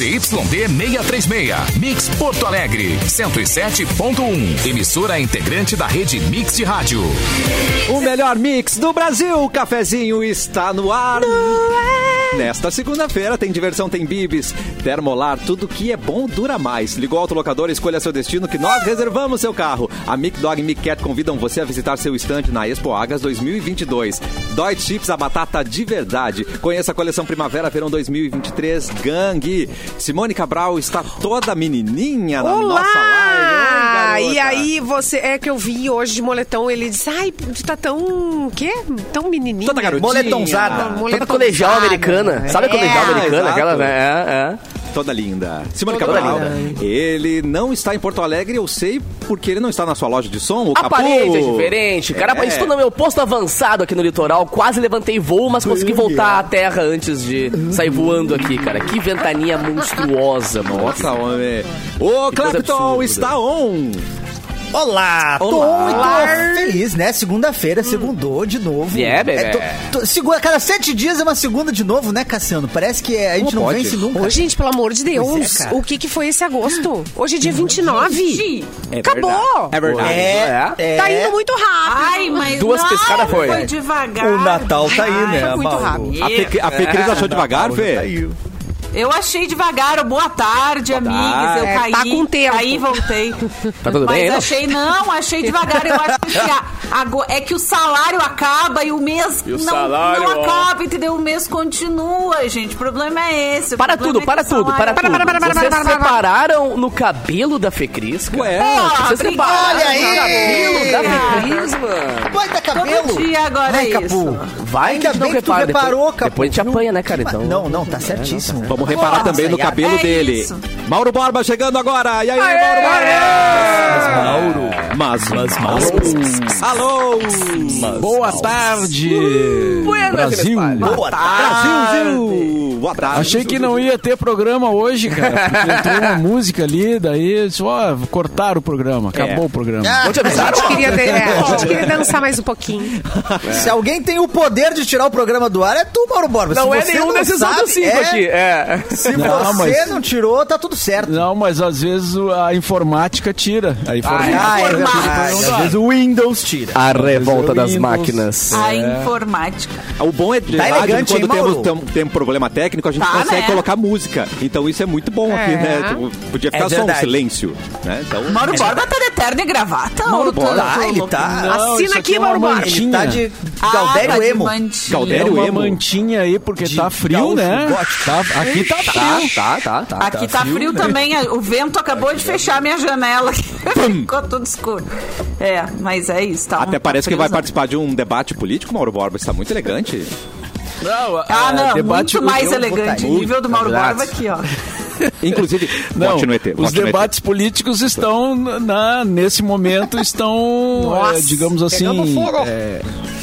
ZYD 636. Mix Porto Alegre, 107.1. Emissora integrante da rede Mix de Rádio. O melhor mix do Brasil, o cafezinho está no ar. Nesta segunda-feira tem diversão, tem bibis, termolar, tudo que é bom dura mais. Ligou o autolocador, escolha seu destino que nós reservamos seu carro. A Mic Dog e Mic Cat convidam você a visitar seu estande na Expo Agas 2022. Dói Chips, a batata de verdade. Conheça a coleção Primavera Verão 2023 Gangue. Simone Cabral está toda menininha na Olá! nossa live. Oi, e aí, você. É que eu vi hoje de moletom, ele disse: Ai, tu tá tão. O quê? Tão menininha. Toda garotinha. Moletomzada. Moletomzada. Toda colegial americana. Sabe a É, colegial americana? exato. Aquela, né? É, é. Toda linda. Simone Toda Cabral. linda. Ele não está em Porto Alegre, eu sei, porque ele não está na sua loja de som. O A parede é diferente. Cara, É. estou no meu posto avançado aqui no litoral. Quase levantei voo, mas consegui voltar à terra antes de sair voando aqui, cara. Que ventania monstruosa, mano. Nossa, homem. O Clapton está on. Olá, tô muito feliz, né? Segunda-feira, segundou de novo. É, bebê. tô- tô- segunda, cada sete dias é uma segunda de novo, né, Cassiano? Parece que é, a gente Como não pode? vence nunca. Ô, gente, pelo amor de Deus, Pois é, o que que foi esse agosto? Hoje é dia 29. É Acabou. É verdade. É, é. Tá indo muito rápido. Ai, mas Duas pescadas foi. Foi devagar. O Natal tá aí, Ai, né, foi muito Mauro? rápido. A Fê, a Fê Cris achou devagar, Fê? tá aí. Eu achei devagar. Boa tarde, amigas. Eu É, caí. tá com tempo. Caí e voltei. Tá tudo Mas bem, não? achei, não, achei devagar. Eu acho que a- é que o salário acaba e o mês E o não, salário, não ó. acaba, entendeu? O mês continua, gente. O problema é esse. Para tudo, é para tudo, para tudo. para, para, para, Vocês para, para, para. separaram no cabelo da Fecris, cara? Ué, Porra, Vocês separaram Olha aí! no cabelo da. Fecris, mano. Vai dar cabelo. Todo dia agora Vai, é Capu. isso. Vai Ainda que não bem que tu repara. reparou, depois, Capu. depois a gente apanha, né, cara? Então... Não, não, tá certíssimo. Vamos reparar Nossa, também no é- cabelo é dele. isso. Mauro Borba chegando agora. E aí, Mauro Borba? Mas, mas, mas, Alô! Boa tarde, Buenas, Brasil. Boa tarde. Brasil! Boa tarde. Achei que não ia ter programa hoje, cara. Porque entrou uma música ali, daí só cortaram o programa. Acabou o programa. Avisaram? A gente queria, é, a gente queria dançar mais um pouquinho. Se alguém tem o poder de tirar o programa do ar, é tu, Mauro Borba. Não Se é nenhum desses outros cinco é- aqui. É. Se Não, você mas- não tirou, tá tudo certo. Não, mas às vezes a informática tira. A informática Ah, é verdade. Às vezes o Windows tira. A revolta das Windows. máquinas. A informática. O bom é de Tá rádio, elegante, quando hein, temos um problema técnico, a gente Tá, consegue né? colocar música. Então isso é muito bom aqui, É. né? Tu- Podia ficar É só um silêncio, né? Então, Mauro Borba tá de terno e gravata? Mauro Borba, Ah, ele tá... Não, Assina aqui, é Mauro Borba. Ele mantinha. tá de Ah, Galdério tá de Emo. Galdério É uma emo. mantinha aí, porque De tá frio, né? Tá, aqui tá Tá, frio. tá, tá, tá. Aqui tá, frio, também. O vento acabou de fechar a minha janela. Ficou tudo escuro. É, mas é isso. Tá um- até tá parece que vai participar de um debate político, Mauro Borba. Está muito elegante. Não, Ah, é, não, debate- muito mais elegante. votaria. Nível do Mauro Exato. Borba aqui, ó. Inclusive, Não, ET. os debates políticos estão, na, nesse momento, estão, Nossa, é, digamos assim, é,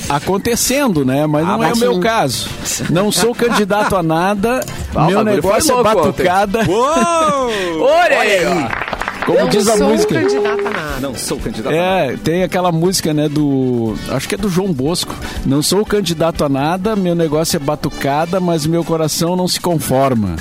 acontecendo, né? Mas Ah, não é o meu sim. caso. Não sou candidato a nada, Ah, meu negócio é batucada. Uou! Olha aí, ó. Como Não diz a sou música. candidata a nada. Não sou candidato. É, tem aquela música, né, do. Acho que é do João Bosco. Não sou candidato a nada, meu negócio é batucada, mas meu coração não se conforma.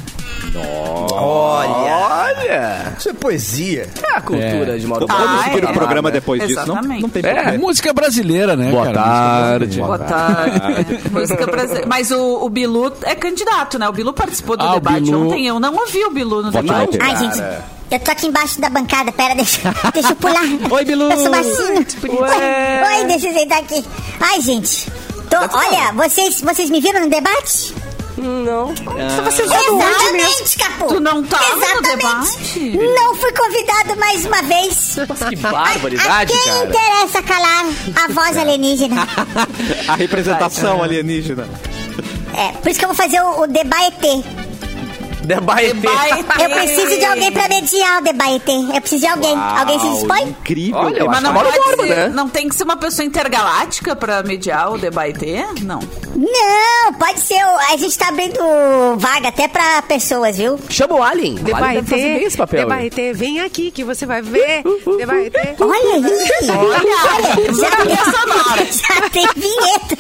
Olha, Olha. isso é poesia. É a cultura de Mauro Vamos seguir o é. programa depois disso. Não, Exatamente. não tem É. É problema. música brasileira, né, Boa cara? tarde. Boa tarde. É, Música brasileira. Mas o, o Bilu é candidato, né? O Bilu participou do Ah, debate Bilu- ontem. Eu não ouvi o Bilu no Vote debate. Ai, gente, eu tô aqui embaixo da bancada. Pera, deixa, deixa eu pular. Oi, Bilu. Eu sou baixinho. Oi, oi, deixa eu sentar aqui. Ai, gente. Tô, olha, vocês, vocês me viram no debate? Não. Onde mesmo? Exatamente, Capu. Tu não tava no Exatamente. debate? Não fui convidado mais uma vez. Que a barbaridade, quem cara. interessa calar a voz alienígena? A representação alienígena. É, por isso que eu vou fazer o, o. Debate. Eu preciso de alguém pra mediar o debaete. Eu preciso de alguém. alguém se dispõe? Incrível. Olha, Mas não pode Borba, ser, né? não tem que ser uma pessoa intergaláctica pra mediar o debate? Não. Não, pode ser. A gente tá abrindo vaga até pra pessoas, viu? Chama o Alien. O Alien deve fazer bem esse papel. hein? Debaite, vem aqui que você vai ver. Debaite. Olha aí! Olha, já, trilha sonora. já tem vinheta.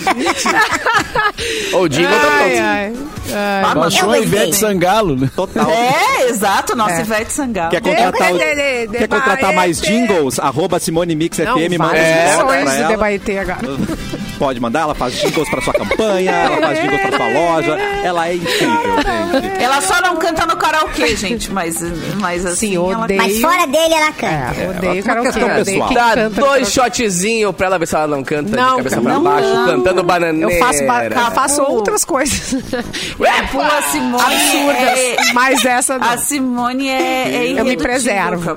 Ô, O Jingle tá Ai, pronto. ai. Ah, Baixou eu a gostei. Ivete Sangalo, né? Total. É, exato, nossa Ivete Sangalo. Quer contratar, De- de- de- quer contratar mais jingles? Arroba Simone Mix Não, FM, manda ela. agora. Pode mandar, ela faz jingles pra sua campanha, ela faz jingles pra sua loja. Ela é incrível, gente. Ela só não canta no karaokê, gente, mas, mas assim. Sim, ela- odeio. Mas fora dele, ela canta. É, odeio karaokê. questão odeio pessoal. quem Dá canta dois karaokê. shotzinhos pra ela ver se ela não canta Não, de cabeça pra não, baixo, não. cantando bananeira. Eu faço, ba- eu faço outras coisas. É, pô, a Simone. Absurdas. É, Mas essa não. a Simone é, é Eu me preservo.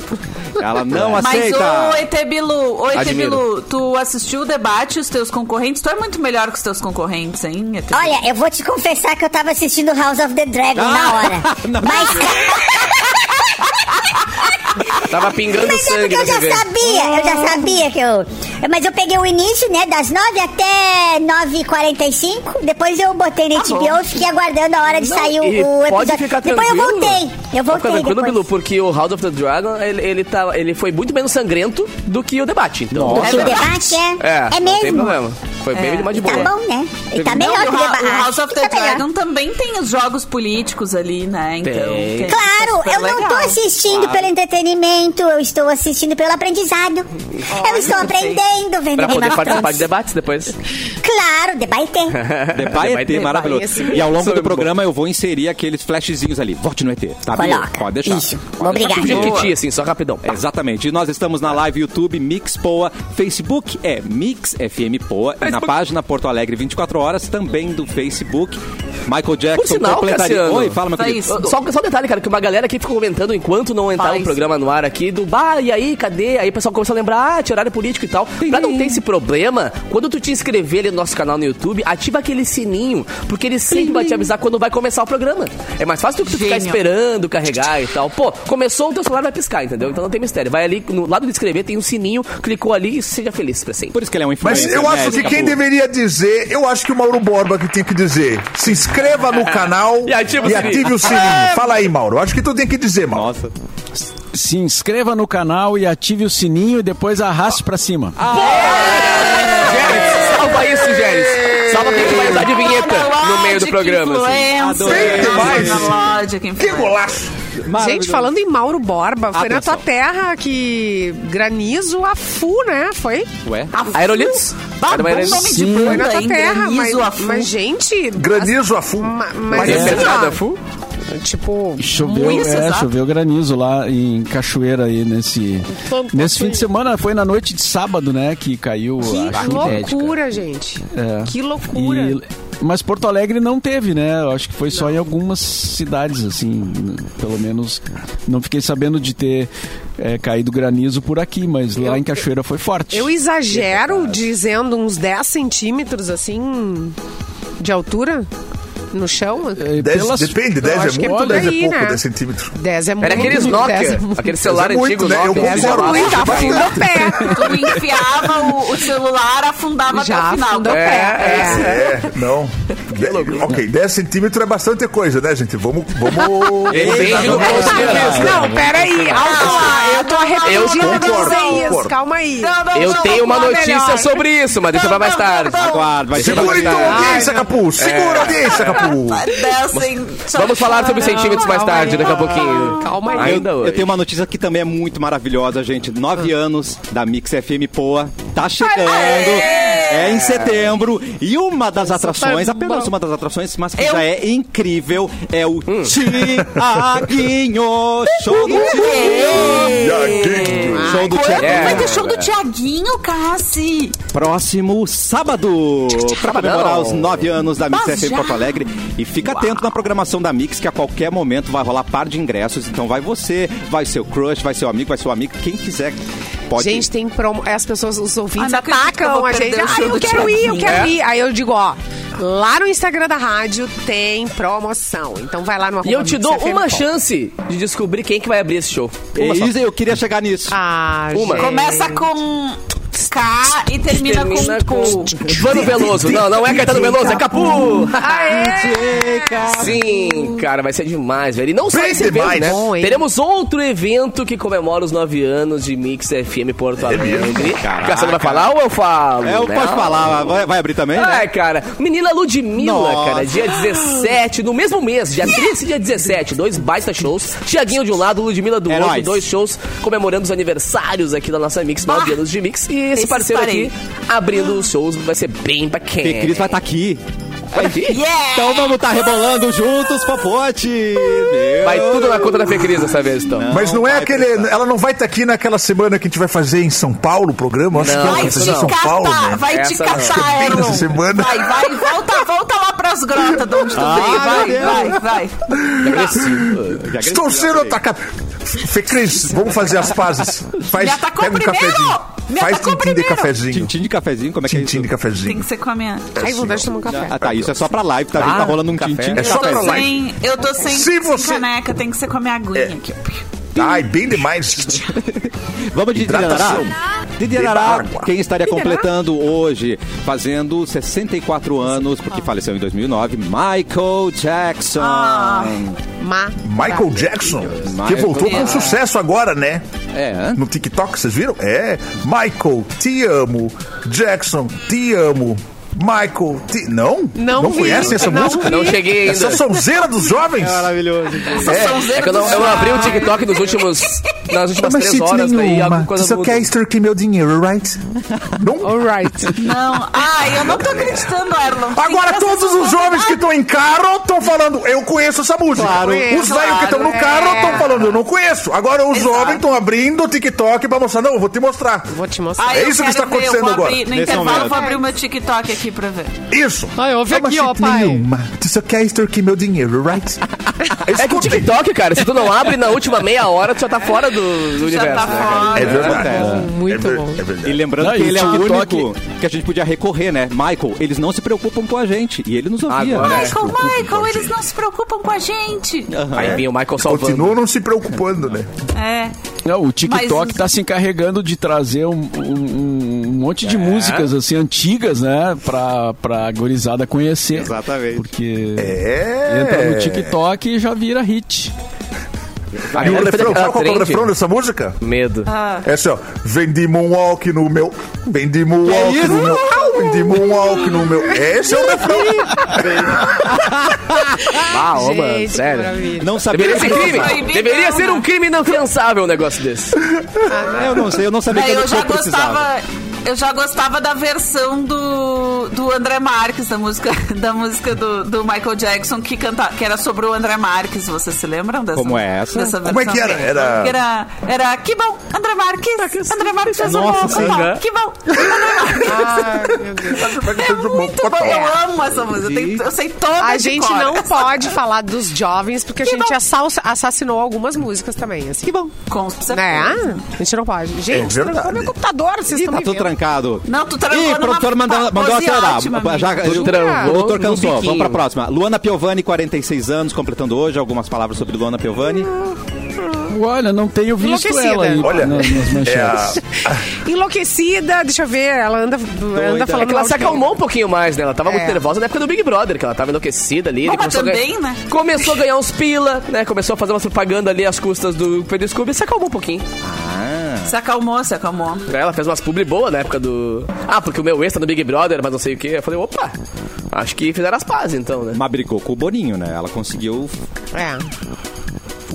Ela não Mas aceita. ô Etebilu, ô. Etebilu, tu assistiu o debate, os teus concorrentes? Tu é muito melhor que os teus concorrentes, hein, Etebilu? Olha, eu vou te confessar que eu tava assistindo House of the Dragon na hora. Mas, Tava pingando mas é sangue porque eu já sabia, eu já sabia que eu... Mas eu peguei o início, né, das 9 até 9h45. Depois eu botei na HBO e fiquei aguardando a hora de sair o, o episódio. pode ficar depois eu tranquilo. voltei. Eu Pode ficar voltei tranquilo, depois. Bilu, porque o House of the Dragon, ele, ele, tá, ele foi muito menos sangrento do que o debate. Então, Do que o debate é, É, é não tem mesmo. problema. Foi bem mais de Tá boa. bom, né? E tá Não, melhor e que o debate. o House of the Tá melhor. Dragon também tem os jogos políticos ali, né? Então, Tem. tem- Claro, super eu não tô assistindo pelo entretenimento, eu estou assistindo pelo aprendizado. eu estou aprendendo vendo Pra Game poder participar de debates depois. Claro, debate. Vai Vai ET, ter, maravilhoso. E ao longo é do programa eu vou inserir aqueles flashzinhos ali. Vote no ET, tá? Coloca. Pode deixar. Isso. Pode de titi, assim, só rapidão. Exatamente. E nós estamos na live YouTube Mix Poa. Facebook é Mix FM Poa. E na página Porto Alegre 24 horas também do Facebook. Michael Jackson Por sinal, completaria. Cassiano. Oi, fala, meu querido. Só, só um detalhe, cara, que uma galera aqui ficou comentando enquanto não entrava Faz. o programa no ar aqui, do bah, e aí, cadê? Aí o pessoal começou a lembrar, ah, tinha horário político e tal. Pra não ter esse problema, quando tu te inscrever ali no nosso canal no YouTube, ativa aquele sininho, porque ele sempre vai te avisar quando vai começar o programa. É mais fácil do que tu ficar Gênio. esperando, carregar e tal. Pô, começou, o teu celular vai piscar, entendeu? Então não tem mistério. Vai ali, no lado de inscrever, tem um sininho, clicou ali e seja feliz pra sempre. Por isso que ele é um Mas influencer. eu né, acho que quem deveria dizer, eu acho que o Mauro Borba que tem que dizer. Se inscreva no canal E ativa e sininho. ative o sininho. Fala aí, Mauro. Acho que tu tem que dizer, Mauro. Nossa. Se inscreva no canal e ative o sininho e depois arraste pra cima. Gélis, salva isso, Gélis. Salva que a gente vai usar de vinheta no meio do programa. assim. Adorei Que golaço. Gente, falando em Mauro Borba, foi na tua terra que granizo a fu, né? Foi? Ué? Aerolitos? Era uma Sim. Foi na tua hein? terra, mas, Granizo a Fu. mas gente... Granizo a full. ma- mas Mas é assim, pesada, ó, Fu? tipo, Choveu, Muito é, exato. choveu granizo lá em Cachoeira aí nesse nesse fim de semana, foi na noite de sábado, né, que caiu que a chuva. loucura, gente. É. Que loucura. E- mas Porto Alegre não teve, né? Eu acho que foi só em algumas cidades, assim. Pelo menos não fiquei sabendo de ter é, caído granizo por aqui, mas lá em Cachoeira foi forte. Eu exagero dizendo uns 10 centímetros, assim, de altura no chão? É, Dez- pelas- depende, eu 10 acho que é é muito, por 10 é pouco, né? 10 centímetros. 10 é muito. Era aqueles 10 é Nokia, muito. aquele celular é muito, antigo né? Eu Nokia. 10 é muito, afunda o pé. Tu enfiava o, o celular, afundava Já até o final. afunda o É, pé. é. É, não. De- ok, 10 centímetros é bastante coisa, né, gente? Vamos. vamos... Depende do. Não, peraí. Ah, eu tô arrependida de dizer isso. Calma aí. Não, não, Eu não, tenho uma notícia melhor. sobre isso, mas deixa pra mais tarde. Aguarde, vai ser Segura mais então a audiência, Capu! Segura a audiência, Capu! Descem, Vamos falar sobre centímetros mais tarde, daqui a pouquinho. Calma aí. Ainda Eu hoje. tenho uma notícia que também é muito maravilhosa, gente. Nove anos da Mix FM Poa. Tá chegando. É em setembro. E uma das atrações, tá apenas bom. uma das atrações, mas que Eu- já é incrível, é o Hum. Tiaguinho. Show do Tiaguinho. Show do Tiaguinho. vai ter show do Tiaguinho, Cassi? Próximo sábado, pra comemorar os nove anos da Mix FM? Porto Alegre. E fica atento na programação da Mix, que a qualquer momento vai rolar par de ingressos. Então vai você, vai seu crush, vai seu amigo, vai seu amigo, quem quiser. Pode ir. Gente, tem promo. As pessoas, os ouvintes eu atacam a gente. Ah, eu quero ir, eu quero É? ir. Aí eu digo, ó, lá no Instagram da rádio tem promoção. Então vai lá no E eu te dou uma Pop. chance de descobrir quem que vai abrir esse show. Uma só. Isa, eu queria chegar nisso. Ah, Uma. gente. Começa com. K e termina, Termina com, com. Vano Veloso. Não, não é Caetano Veloso, é Capu. Aê! Sim, cara, vai ser demais, velho. E não só esse evento, né? Bom? Teremos outro evento que comemora os nove anos de Mix FM Porto Alegre. Caraca. Cassiano vai falar ou eu falo? É, Não. pode falar, vai, vai abrir também, né? Ai, cara, menina Ludmilla, Nossa. cara, dia 17, no mesmo mês, dia 13 e dia 17, dois baita shows. Tiaguinho de um lado, Ludmilla do É outro, nóis. dois shows comemorando os aniversários aqui da nossa Mix, nove Ah, anos de Mix. E esse esses parceiro parei. aqui abrindo os shows vai ser bem bacana. Fê Cris vai estar aqui. Vai vir? Yeah! Então vamos estar rebolando juntos, Popote. Meu Vai tudo na conta da Fê Cris dessa vez, então. Mas não é vai aquele. Ela não vai estar aqui naquela semana que a gente vai fazer em São Paulo o programa? Acho Não, que ela Vai vai fazer em te São Paulo, catar, né? vai te Essa não. catar, Erlon. nessa semana. Vai, vai, volta, volta lá pras grotas de onde tu Ah, veio. Vai, meu vai, vai. Agressivo. Estou sendo atacado. Fê Cris, vamos fazer as pazes. Faz, Me atacou pega um primeiro! cafezinho. Me Faz atacou tintim de primeiro! cafezinho. Tintim de cafezinho, como é que é Tintim isso? de cafezinho. Tem que ser com a minha. Ai, vontade de tomar um café. Ah, tá, isso é só pra live, tá? Ah, tá rolando um café. tintim de É só pra cafezinho. live. Sem, eu tô sem, Se sem você- caneca, tem que ser com a minha aguinha aqui. Ai, bem demais. Vamos de Hidratação. Água. quem estaria completando hoje, fazendo 64 anos, porque faleceu em 2009, Michael Jackson. Ah. Michael Jackson, que voltou com sucesso agora, né? É, No TikTok, vocês viram? É. Michael, te amo. Jackson, te amo. Michael, te... Não? Não Não vi. conhecem essa Não música? vi. Não cheguei ainda. Essa sonzeira dos jovens? maravilhoso. É, é que eu não, eu não abri o TikTok nos últimos, nas últimas três horas, daí alguma coisa muda. extorquir meu dinheiro, right? Não? Alright. Não. Ai, eu não tô acreditando, Erlon. Agora todos os jovens que estão em carro estão falando, eu conheço essa música. Claro. Os velhos que estão no Claro, carro é. estão falando, eu não conheço. Agora os Exato. jovens estão abrindo o TikTok pra mostrar, não, eu vou te mostrar. Vou te mostrar. Ai, É isso que está acontecendo agora. abrir- No Nesse intervalo, eu vou abrir o meu TikTok aqui pra ver. Isso. Ai, ouve É aqui, ó, pai. nenhuma. Tu só quer extorquir meu dinheiro, right? É que o TikTok, cara, se tu não abre na última meia hora, tu já tá fora do, do Já universo. tá né, cara? fora. É verdade. Muito é ver- bom. É verdade. E lembrando Não, que ele é o TikTok único que a gente podia recorrer, né? Michael, eles não se preocupam com a gente. E ele nos ouvia. Agora é. Michael, Michael, eles não se preocupam com a gente. Aí vinha o Michael salvando. Continuam não se preocupando, né? É. Não, o TikTok Mas- tá se encarregando de trazer um, um- um monte de músicas assim antigas, né? Pra, pra gorizada conhecer. Exatamente. Porque É. entra no TikTok e já vira hit. A E o refrão, sabe qual é o refrão dessa música? Medo. É assim, ó. Vem de moonwalk no meu. Vem de moonwalk no meu. Vem de moonwalk no meu. Esse é o refrão. Ah, ô, mano, sério. maravilha. Não sabia. Deveria ser crime. Proibidão, Deveria ser um crime inafiançável um negócio desse. Eu não sei, eu não sabia Daí que eu eu, já eu precisava. Eu já gostava da versão do, do André Marques, da música, da música do, do Michael Jackson, que, canta, que era sobre o André Marques. Vocês se lembram dessa? Como é essa? Dessa Como é que era? Era- Que era, era que bom, André Marques. André Marques fez um Nossa, bom, sim, que bom, né? que bom. André Marques. É Muito bom, eu amo essa música. Eu, tenho- eu sei toda A gente cor. não pode falar dos jovens, porque a gente assal- assassinou algumas músicas também. Assim. Que bom. Com certeza. Né? A gente não pode. Gente, verdade. trancou meu computador, vocês estão tá me vendo. Trancado. Não, tu trancou Ih, o numa produtor mandou, mandou acelerar. ótima, amigo. Já, Tu o doutor cansou. biquinho. Vamos pra próxima. Luana Piovani, 46 anos, completando hoje. Algumas palavras sobre Luana Piovani. Olha, não tenho visto Enlouquecida. ela aí Olha, nas, nas É manchetes. a, Enlouquecida, deixa eu ver. Ela anda, anda É falando. que ela se acalmou um pouquinho mais, né? Ela tava muito É. nervosa na época do Big Brother, que ela tava enlouquecida ali. Bom, ele mas começou a também, ganhar, né? Começou a ganhar uns pila, né? Começou a fazer uma propaganda ali às custas do Pedro Scooby e se acalmou um pouquinho. Se acalmou, se acalmou. Ela fez umas publi boas na época do. Ah, porque o meu ex tá no Big Brother, mas não sei o que. Eu falei, opa, acho que fizeram as pazes então, né? Mas brigou com o Boninho, né? Ela conseguiu É.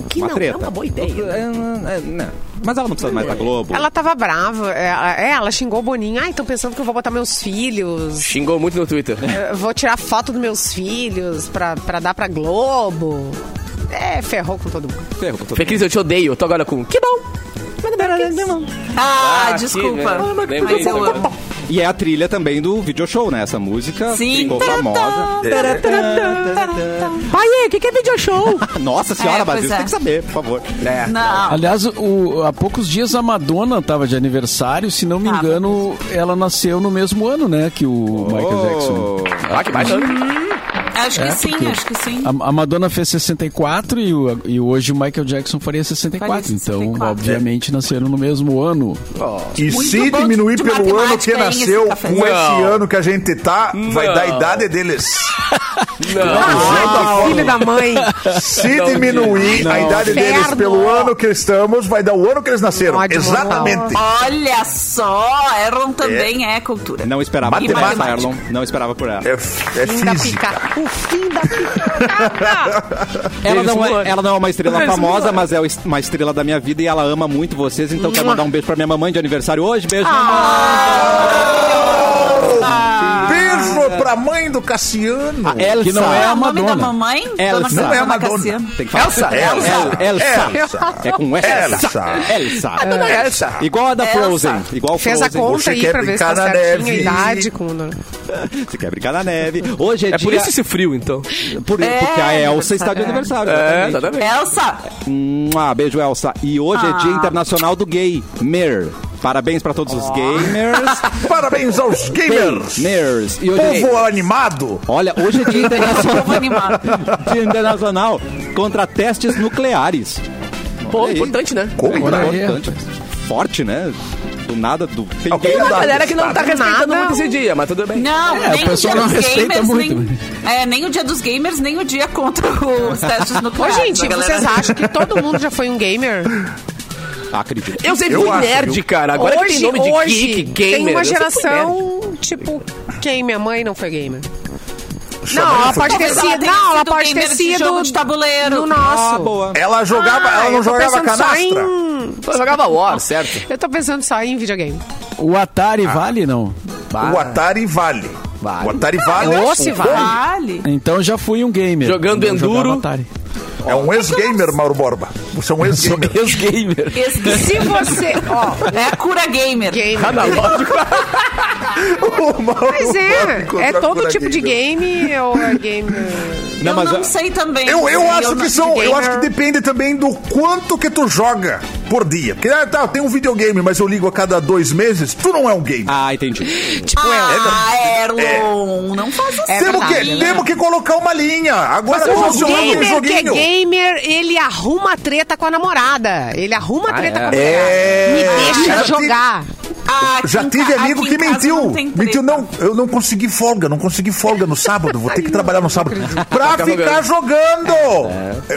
Que uma não, treta. é uma boa ideia. É, é, não. Mas ela não precisa mais da Globo. Ela tava brava. É, ela- é, ela xingou o Boninho. Ah, estão pensando que eu vou botar meus filhos. Xingou muito no Twitter. Eu vou tirar foto dos meus filhos pra, pra dar pra Globo. É, ferrou com todo mundo. Ferrou com todo Fê Cris, eu te odeio. Eu tô agora com. Que bom! Ah, Ah, desculpa. que, né? Mas eu agora. amo. E é a trilha também do video show, né? Essa música Sim. ficou famosa. Pai, o que, que é video show? Nossa senhora, É, Brasil, é. tem que saber, por favor. É. Não. Aliás, o- há poucos dias a Madonna tava de aniversário. Se não me engano, ela nasceu no mesmo ano, né? Que o Michael Jackson. Oh. Ah, que baita. Acho que sim, acho que sim. A, a Madonna fez 64 e, o, e hoje o Michael Jackson faria 64. Faria Então, 64. obviamente, nasceram no mesmo ano. E Muito se diminuir pelo ano que nasceu cafezinho. com esse Não. ano que a gente tá, vai Não. dar a idade deles. Ah, filho da mãe. Se diminuir a idade deles pelo ano que estamos, vai dar o ano que eles nasceram. Exatamente. Olha só, Erlon também é, cultura. Não esperava por Matemática. essa, Erlon. Não esperava por ela. É, é física. O fim da. Ela não, é, ela não é uma estrela Eles famosa, mas é uma estrela da minha vida e ela ama muito vocês. Então quero mandar um beijo pra minha mamãe de aniversário hoje. Beijo, Beijo pra mãe do Cassiano. mamãe. Elsa. Que não é é a o nome da Madonna. mamãe? Elsa. Não é a Madonna. Cassiano. Tem que falar. Elsa, Elsa. Elsa. Elsa. É com Elsa. Elsa. Elsa. Elsa. Igual a da Elsa. Frozen. Igual Fez a Frozen. conta Você aí quer pra ver se tá certinho a idade. Com... Você quer brincar na neve. Hoje é, É dia... por isso esse frio, então. por- porque a Elsa está de aniversário. É, exatamente. Elsa, Ah, beijo, Elsa. E hoje é Dia Internacional do Gamer. Parabéns pra todos os gamers. Parabéns aos gamers. Gamers. E hoje é... Povo animado. Olha, hoje é Dia povo Internacional, animado. Dia Internacional contra testes nucleares. Pô, Olha aí. importante, né? Como, né? é importante. Forte, né? Do nada, do... Tem Alguém Tem uma Nada, galera que não tá nada. respeitando muito esse dia, mas tudo bem. Não, É, nem o o pessoal dia não dos respeita gamers, muito, nem, é, nem o dia dos gamers, nem o dia contra os testes Ô, nucleares. gente, A galera- vocês acham que todo mundo já foi um gamer? Acredito. Eu sempre Eu fui acho, nerd, viu? cara. Agora que tem nome de hoje geek, gamer. tem uma geração, tipo, quem? Minha mãe não foi gamer. Sua Não, ela pode ter ela sido. Não, ela pode ter sido. jogo de tabuleiro. No nosso. Ah, boa. Ela jogava, Ah, ela não jogava canastra. em- Eu jogava War, certo? Eu tô pensando só em videogame. O Atari vale, não? O Atari vale. Vale. O Atari vale. Ô, se vale. Vale. Então já fui um gamer. Jogando Eu jogava Enduro. Atari. É um ex-gamer, Mauro Borba. Você é um ex-gamer. Ex-gamer. Se você. Ó, é a cura gamer. gamer. Analógico. O Mauro Mas é, é todo tipo de gamer. game ou é game. Não, eu mas não a- sei também. Eu, eu acho não- que são. Eu acho que depende também do quanto que tu joga por dia. Porque, ah, tá, eu tenho um videogame, mas eu ligo a cada dois meses, tu não é um gamer. Ah, entendi. Tipo eu. Ah, Erlon, não faz assim. É temos, que, verdade. temos que colocar uma linha. Agora O funciona aquele gamer que é gamer, ele arruma treta com a namorada. Ele arruma treta é? com a mulher. É. Me deixa jogar. Ah, aqui Já tive ca- amigo que mentiu. não mentiu, não, eu não consegui folga, não consegui folga no sábado, vou ter que trabalhar no sábado. Pra Ficar ficar jogando!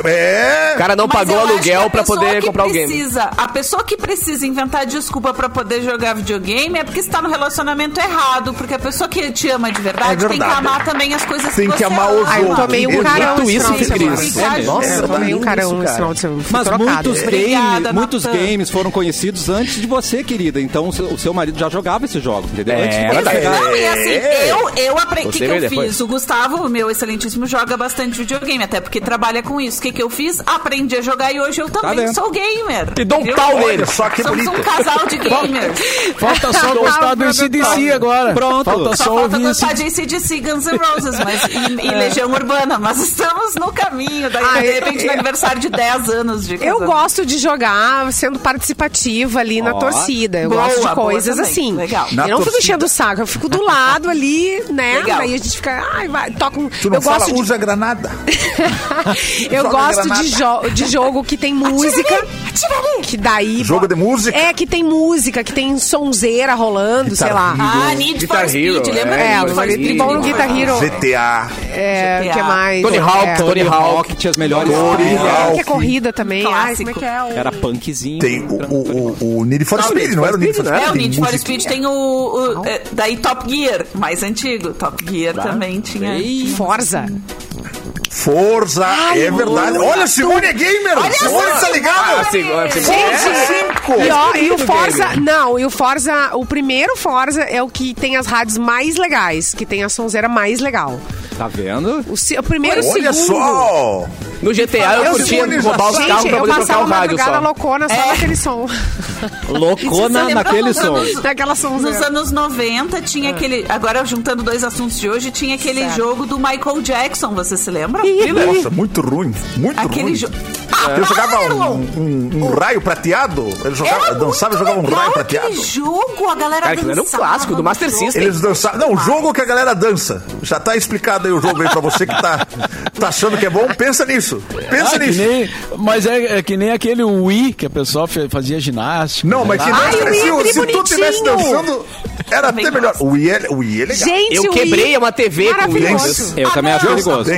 É. O cara não Mas pagou aluguel pra poder que comprar o game. precisa, A pessoa que precisa inventar desculpa pra poder jogar videogame é porque está no relacionamento errado. Porque a pessoa que te ama de verdade, É tem que verdade. amar também as coisas Tem que que amar o ama. Ah, eu tomei um carão isso. Cris. É, Nossa, eu verdade. tomei um carão esse cara. final de semana. Fui Mas muitos, Obrigada, game, muitos games foram conhecidos antes de você, querida. Então o seu, marido já jogava esses jogos, entendeu? É, antes de verdade. você. Não, e assim, É. eu, eu aprendi. O que, que eu depois. fiz? O Gustavo, meu excelentíssimo, joga bastante videogame, até porque trabalha com isso. O que, que eu fiz? Aprendi a jogar e hoje eu também vendo? sou gamer. E dou um Viu? pau nele. Só que Somos bonito. um casal de gamers. Falta só gostar do CDC agora. Pronto. Falta Só só falta ouvir gostar de ACDC, Guns N' Roses mas, e, e Legião Urbana, mas estamos no caminho. Daí, Ah, de eu- repente, no aniversário de 10 anos de Eu casamento. gosto de jogar sendo participativa ali na Ó. torcida. Eu Boa, gosto de boa coisas também. assim. Legal. Na eu não fico torcida. enchendo o saco, eu fico do lado ali, né? Legal. Daí a gente fica, ai, vai, toca um. Tu não eu fala, gosto de usa granada. Eu Joga gosto granada. de, jo de jogo que tem música. Que daí. Jogo de música? É, que tem música, que tem sonzeira rolando, sei lá. Ah, Need for Guitar Speed, Hero, lembra é, É, do Need o for Speed? bom no Guitar Hero. GTA. É, GTA. que mais? Tony Hawk, é, Tony Hawk. Rock tinha as melhores. Tony. Hawk. que é corrida também. Ai, Clássico. como é que é? O... Era punkzinho. Tem o, o, o, o Need for Não, Speed, não era o Need for Speed, Need for. Speed tem o. o- é, daí Top Gear, mais antigo. Top Gear também tinha. Ei. Forza. Forza, é verdade. Olha, Simone é gamer! Olha Simone só, tá ligado? Sim, sim. Gente, e, ó, e o Forza. game. Não, e o Forza. O primeiro Forza é o que tem as rádios mais legais, que tem a sonzeira mais legal. Tá vendo? O, se- o primeiro o Olha segundo. só! No GTA eu Eu curtia roubar os carros pra poder trocar o uma rádio só. loucona só É. naquele som. Loucona naquele som. anos- Naquela sonzeira. Nos anos 90 tinha aquele. Agora, juntando dois assuntos de hoje, tinha aquele Certo. jogo do Michael Jackson, você se lembra? Nossa, muito ruim. Muito Aquele ruim. jogo. Ele jogava um, um- um raio prateado. Ele jogava, Era dançava e jogava um raio prateado. aquele jogo, a galera Cara, aquilo era um dançava clássico do Master jogo. System. Eles dançavam. Não, o jogo que a galera dança. Já tá explicado aí o jogo aí pra você que tá, tá achando que é bom. Pensa nisso. Pensa Ah, que nisso. nem, mas é, é que nem aquele Wii que a pessoa fazia ginástica. Não, mas que Ai, o nem Wii é se, se tu tivesse bonitinho. dançando, era até melhor. O Wii é, o Wii é legal. Gente, Eu o quebrei Wii- uma TV com Maravilhoso. isso. Eu também acho perigoso.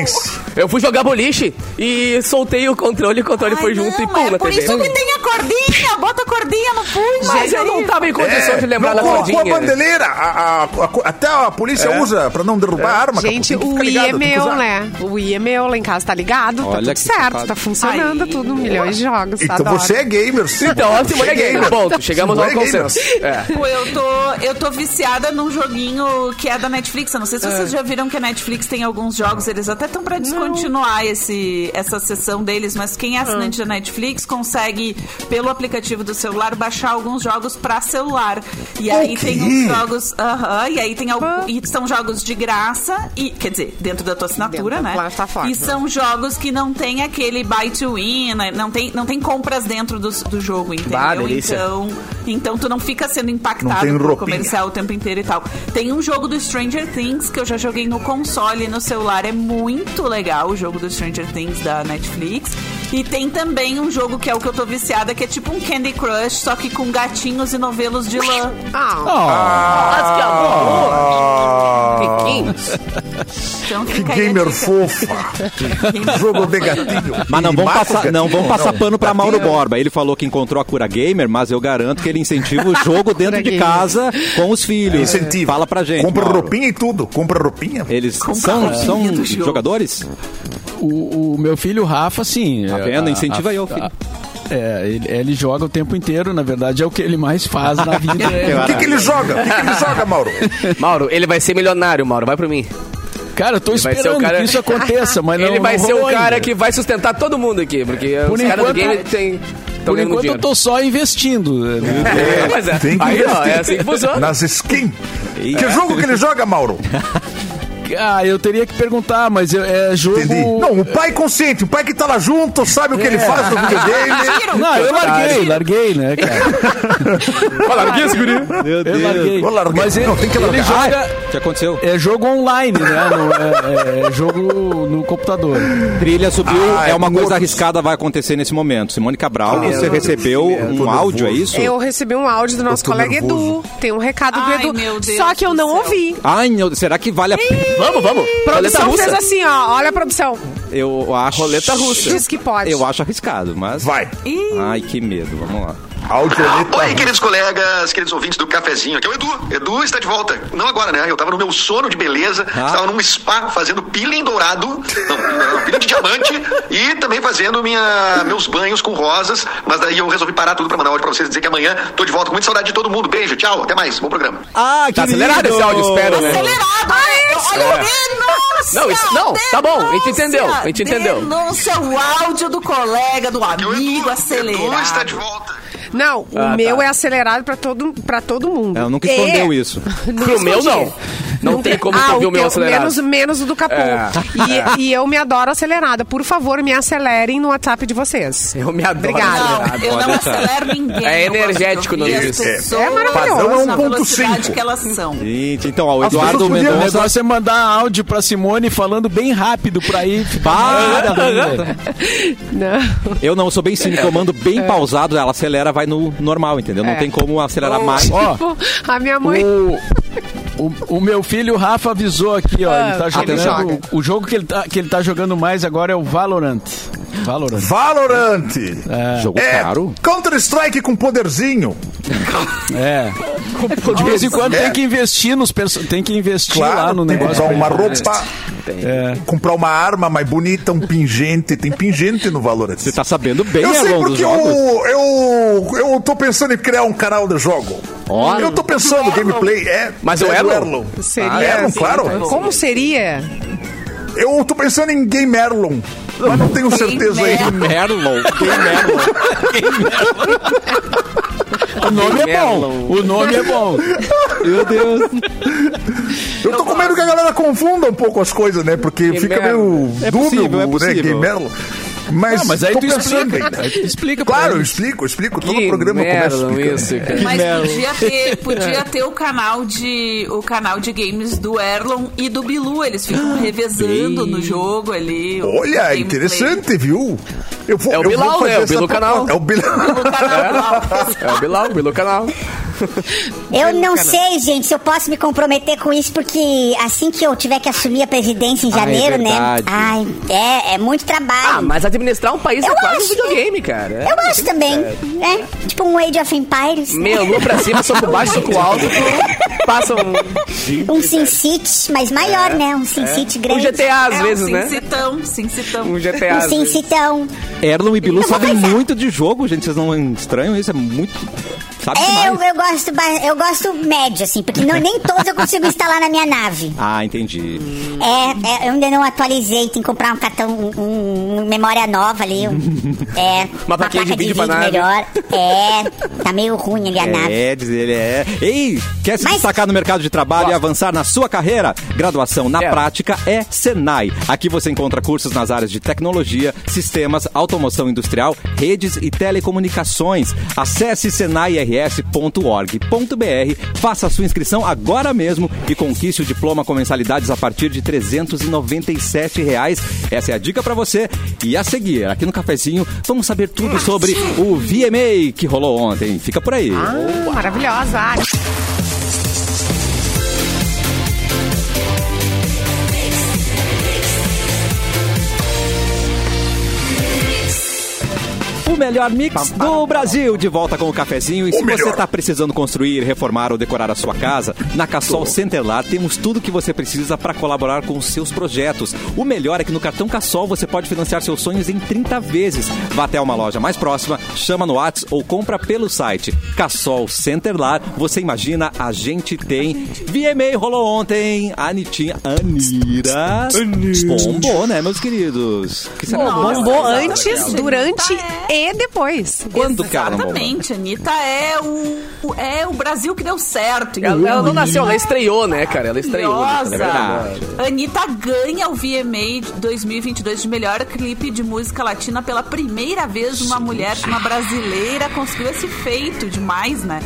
Eu fui jogar boliche e soltei o controle, o controle Ai, foi junto não, e pum é na por TV. isso que tem a cordinha, bota a cordinha no punho. Mas eu não tava em condições de lembrar não da cordinha. a bandeleira. A- a- a- até a polícia usa pra não derrubar a arma. Gente, o Wii ligado, é tem que meu, usar. né? O Wii é meu, lá em casa tá ligado, Olha tá tudo que certo, safado. tá funcionando Ai, tudo, milhões de jogos, Então adoro. você é gamer, sim. Então, a Simone é gamer. Ponto, chegamos ao é consenso. É. Pô, eu tô, eu tô viciada num joguinho que é da Netflix. Eu não sei se vocês já viram que a Netflix tem alguns jogos, eles até estão pra descontinuar esse, essa sessão deles, mas quem é assinante da Netflix consegue, pelo aplicativo do celular, baixar alguns jogos pra celular. E aí tem uns jogos. Aham, e aí tem algum, e são jogos de graça, e quer dizer, dentro da tua assinatura, Dentro da né? plataforma. E são jogos que não tem aquele buy to win, né? não tem, não tem compras dentro do, do jogo, entendeu? Bah, delícia. Então, então tu não fica sendo impactado roupinha. comercial o tempo inteiro e tal. Tem um jogo do Stranger Things que eu já joguei no console e no celular. É muito legal o jogo do Stranger Things da Netflix. E tem também um jogo que é o que eu tô viciada, que é tipo um Candy Crush, só que com gatinhos e novelos de lã. Ah, Mas que amor! Ah. Então que a gamer fofa. Jogo de gatinho. Mas não vamos passar, gatinho, não vamos passar pano pra Mauro Borba. Ele falou que encontrou a cura gamer, mas eu garanto que ele incentiva o jogo dentro de casa com os filhos. Incentiva. Fala pra gente. Compra Mauro. roupinha e tudo. Compra roupinha. Eles Compra são, roupinha são jogadores? O, o meu filho Rafa, sim. Tá é, vendo? a- Incentiva a- aí, ô filho. É, ele, ele joga o tempo inteiro, na verdade é o que ele mais faz na vida. é- O que, que ele joga? O que, que ele joga, Mauro? Mauro, ele vai ser milionário, Mauro. Vai pra mim. Cara, eu tô o esperando cara- que isso aconteça, mas não ele vai não ser o rolou cara ainda. que vai sustentar todo mundo aqui, porque Por os caras do enquanto- game tem. Tão Por enquanto eu dinheiro. tô só investindo. É, mas é. Tem que Aí, ó, é assim que funciona. Nas skins. Que jogo que ele joga, Mauro? Ah, eu teria que perguntar, mas eu- é jogo. Entendi. Não, o pai consciente, o pai que tá lá junto, sabe o que ele faz no videogame. Não, eu larguei, larguei, né, cara? Fala, aqui, esse guri. Meu Eu larguei. Vou largar. Mas ele, Não, tem que ele largar. joga. O que aconteceu? É jogo online, né? Não é, é jogo no computador. Trilha subiu, Ah, é é uma com coisa arriscada, vai acontecer nesse momento. Simone Cabral, Ah, você eu- recebeu eu um áudio, é isso? eu recebi um áudio do nosso colega nervoso. Edu. Tem um recado Ai, do Edu. meu Deus só que eu não céu. ouvi. Ai, meu, será que vale a pena? Vamos, vamos. Roleta Produção russa. fez assim, ó. Olha a produção. Eu acho. Roleta russa. Diz que pode. Eu acho arriscado, mas. Vai. Ai, que medo. Vamos lá. Oi, queridos colegas, queridos ouvintes do cafezinho. Aqui é o Edu. Edu está de volta. Não agora, né? Eu tava no meu sono de beleza, estava num spa fazendo peeling dourado, não, peeling de diamante e também fazendo minha, meus banhos com rosas. Mas daí eu resolvi parar tudo pra mandar um áudio pra vocês dizer que amanhã tô de volta com muita saudade de todo mundo. Beijo, tchau, até mais. Bom programa. Ah, que Tá acelerado esse áudio, espero, né? Acelerado! Olha, denúncia! Não, isso- não, tá bom, a gente entendeu, a gente entendeu. Denúncia, o áudio do colega, do é o amigo Edu. Edu acelerado. está de volta. Não, o Ah, meu tá. é acelerado pra todo, pra todo mundo. Ela nunca escondeu É. isso. Pro meu, escondi. Não. Não tem como ah, tu ouvir o meu acelerado. Menos, menos o do Capu. É. E, e eu me adoro acelerada. Por favor, me acelerem no WhatsApp de vocês. Eu me adoro Obrigada. Não, eu não acelero ninguém. É energético de o nome ouvir as disso. pessoas É maravilhoso. Padrão é na 1.5. velocidade que elas são. Gente, então, ó, o Eduardo podiam- O Mendonça. negócio é mandar áudio pra Simone falando bem rápido pra ir. Para! Não. Eu não, eu sou bem cínico, eu mando bem pausado, ela acelera, vai no normal, entendeu? Não É. tem como acelerar mais. Ó, Tipo, a minha mãe. O, o, o meu filho Rafa avisou aqui, ó. ele tá Ah, jogando. ele joga. O jogo que ele, tá, que ele tá jogando mais agora é o Valorant. Valorant. Valorant. Jogo É, caro. Counter-Strike com poderzinho. É. De vez em quando É. tem que investir nos perso- tem que investir lá Claro, no tem que negócio. comprar uma roupa, É. comprar uma arma mais bonita, um pingente. Tem pingente no Valorant. Você tá sabendo bem, Eu sei porque jogos. eu, eu, eu tô pensando em criar um canal de jogo. Olha. Eu tô pensando, gameplay é. Mas é o do Erlon? Seria. Ah, Erlon, assim, claro. Como seria? Eu tô pensando em Game Erlon. Mas não tenho certeza aí. Merlon, quem Merlon? O nome é bom. O nome é bom. Meu Deus. Eu tô com medo que a galera confunda um pouco as coisas, né? Porque fica meio É dúbio, possível, é né? Game Erlon. Mas, Ah, mas aí tu pensando explica. Aí tu explica Claro, eu explico, eu explico. Todo Que programa merda explicando. isso, cara. Mas merda. podia ter, podia ter o canal de o canal de games do Erlon e do Bilu. Eles ficam revezando no jogo ali. o Olha, interessante, viu? Eu vou, É o eu vou Bilal, fazer né? O essa Bilu canal. É o Bilal. O canal É o Bilal, o Bilal canal. Eu não sei, gente, se eu posso me comprometer com isso, porque assim que eu tiver que assumir a presidência em Ah, é janeiro, né? Ai, é, é muito trabalho. Ah, mas administrar um país Eu é quase um acho. videogame, cara. É. Eu gosto também. É, tipo um Age of Empires. né? Meia lua pra cima, soco baixo, soco alto. Passa um, Um Sin City, mas maior, né? Um Sin City um grande. GTA às É vezes, um né? Cincitão, cincitão. Um GTA Um às Sin vezes. Citão. Erlon e Bilu Eu vou sabem muito de jogo, gente. Vocês não estranham isso? É muito. Sabe É, eu, eu gosto, eu gosto médio, assim, porque não, nem todos eu consigo instalar na minha nave. Ah, entendi. É, é, eu ainda não atualizei, tem que comprar um cartão, um, um- memória nova ali. um- é, Uma de placa vídeo pra nave. melhor. É, tá meio ruim ali a nave. É, diz ele é. Ei, quer se Mas- destacar no mercado de trabalho e avançar na sua carreira? Graduação na Quero. prática é Senai. Aqui você encontra cursos nas áreas de tecnologia, sistemas, automoção industrial, redes e telecomunicações. Acesse senairs.org.br, faça sua inscrição agora mesmo e conquiste o diploma com mensalidades a partir de 397 reais. Essa é a dica pra você. E a seguir, aqui no cafezinho, vamos saber tudo sobre o VMA que rolou ontem. Fica por aí. Ah, maravilhosa. Melhor mix do Brasil, de volta com o cafezinho. E se você está precisando construir, reformar ou decorar a sua casa, na Cassol Centerlar temos tudo que você precisa para colaborar com os seus projetos. O melhor é que no cartão Cassol você pode financiar seus sonhos em 30 vezes. Vá até uma loja mais próxima, chama no Whats ou compra pelo site. Cassol Centerlar, você imagina, a gente tem. VMA rolou ontem, a Anitinha Anira. Bombou, né, meus queridos? Que Nossa, Bombou antes, durante É. e depois. Quando bombou? Exatamente, Anitta é o, é o Brasil que deu certo. Ela, ela não nasceu, ela estreou, né, cara? Ela estreou. Maravilhosa. É verdade. Anitta ganha o VMA de 2022 de melhor clipe de música latina pela primeira vez. Uma mulher, uma brasileira, conseguiu esse feito demais, né?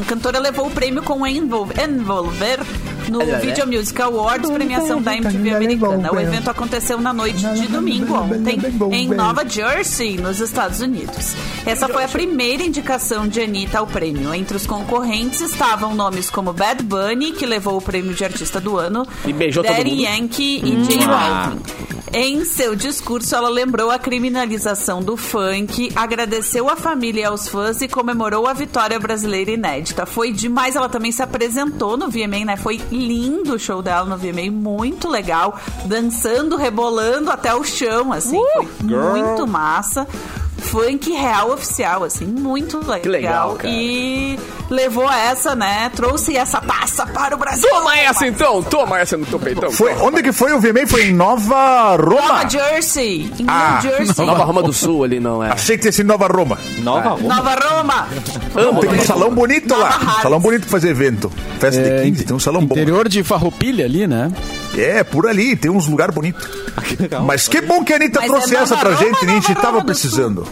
A cantora levou o prêmio com Envol- Envolver no Video Music Awards, premiação da MTV americana. O evento aconteceu na noite de domingo ontem em Nova Jersey, nos Estados Unidos. Essa foi a primeira indicação de Anitta ao prêmio. Entre os concorrentes estavam nomes como Bad Bunny, que levou o prêmio de artista do ano, E beijou Daddy. Yankee e Jay Balvin. Em seu discurso, ela lembrou a criminalização do funk, agradeceu a família e aos fãs e comemorou a vitória brasileira inédita. Foi demais, ela também se apresentou no VMA, né? Foi lindo o show dela no VMA, muito legal, dançando, rebolando até o chão, assim, Uh! foi muito massa. Funk real oficial, assim, muito legal. legal, cara. E levou essa, né? Trouxe essa taça para o Brasil. Toma essa então, toma essa no teu peitão. Foi, onde que foi o VMA? Foi em Nova Roma? Nova Jersey, em Ah, New Jersey. Nova Roma do Sul ali, não é? Achei que tinha sido Nova Roma. Nova Roma. Nova Roma. Amo. Tem um salão bonito lá. Nova Hartz. Salão bonito pra fazer evento. Festa É, de 15, tem um salão bom. Interior de Farroupilha ali, né? É, por ali, tem uns lugares bonitos. Legal. Mas que bom que a Anitta Mas trouxe é essa pra Roma gente, a gente tava precisando.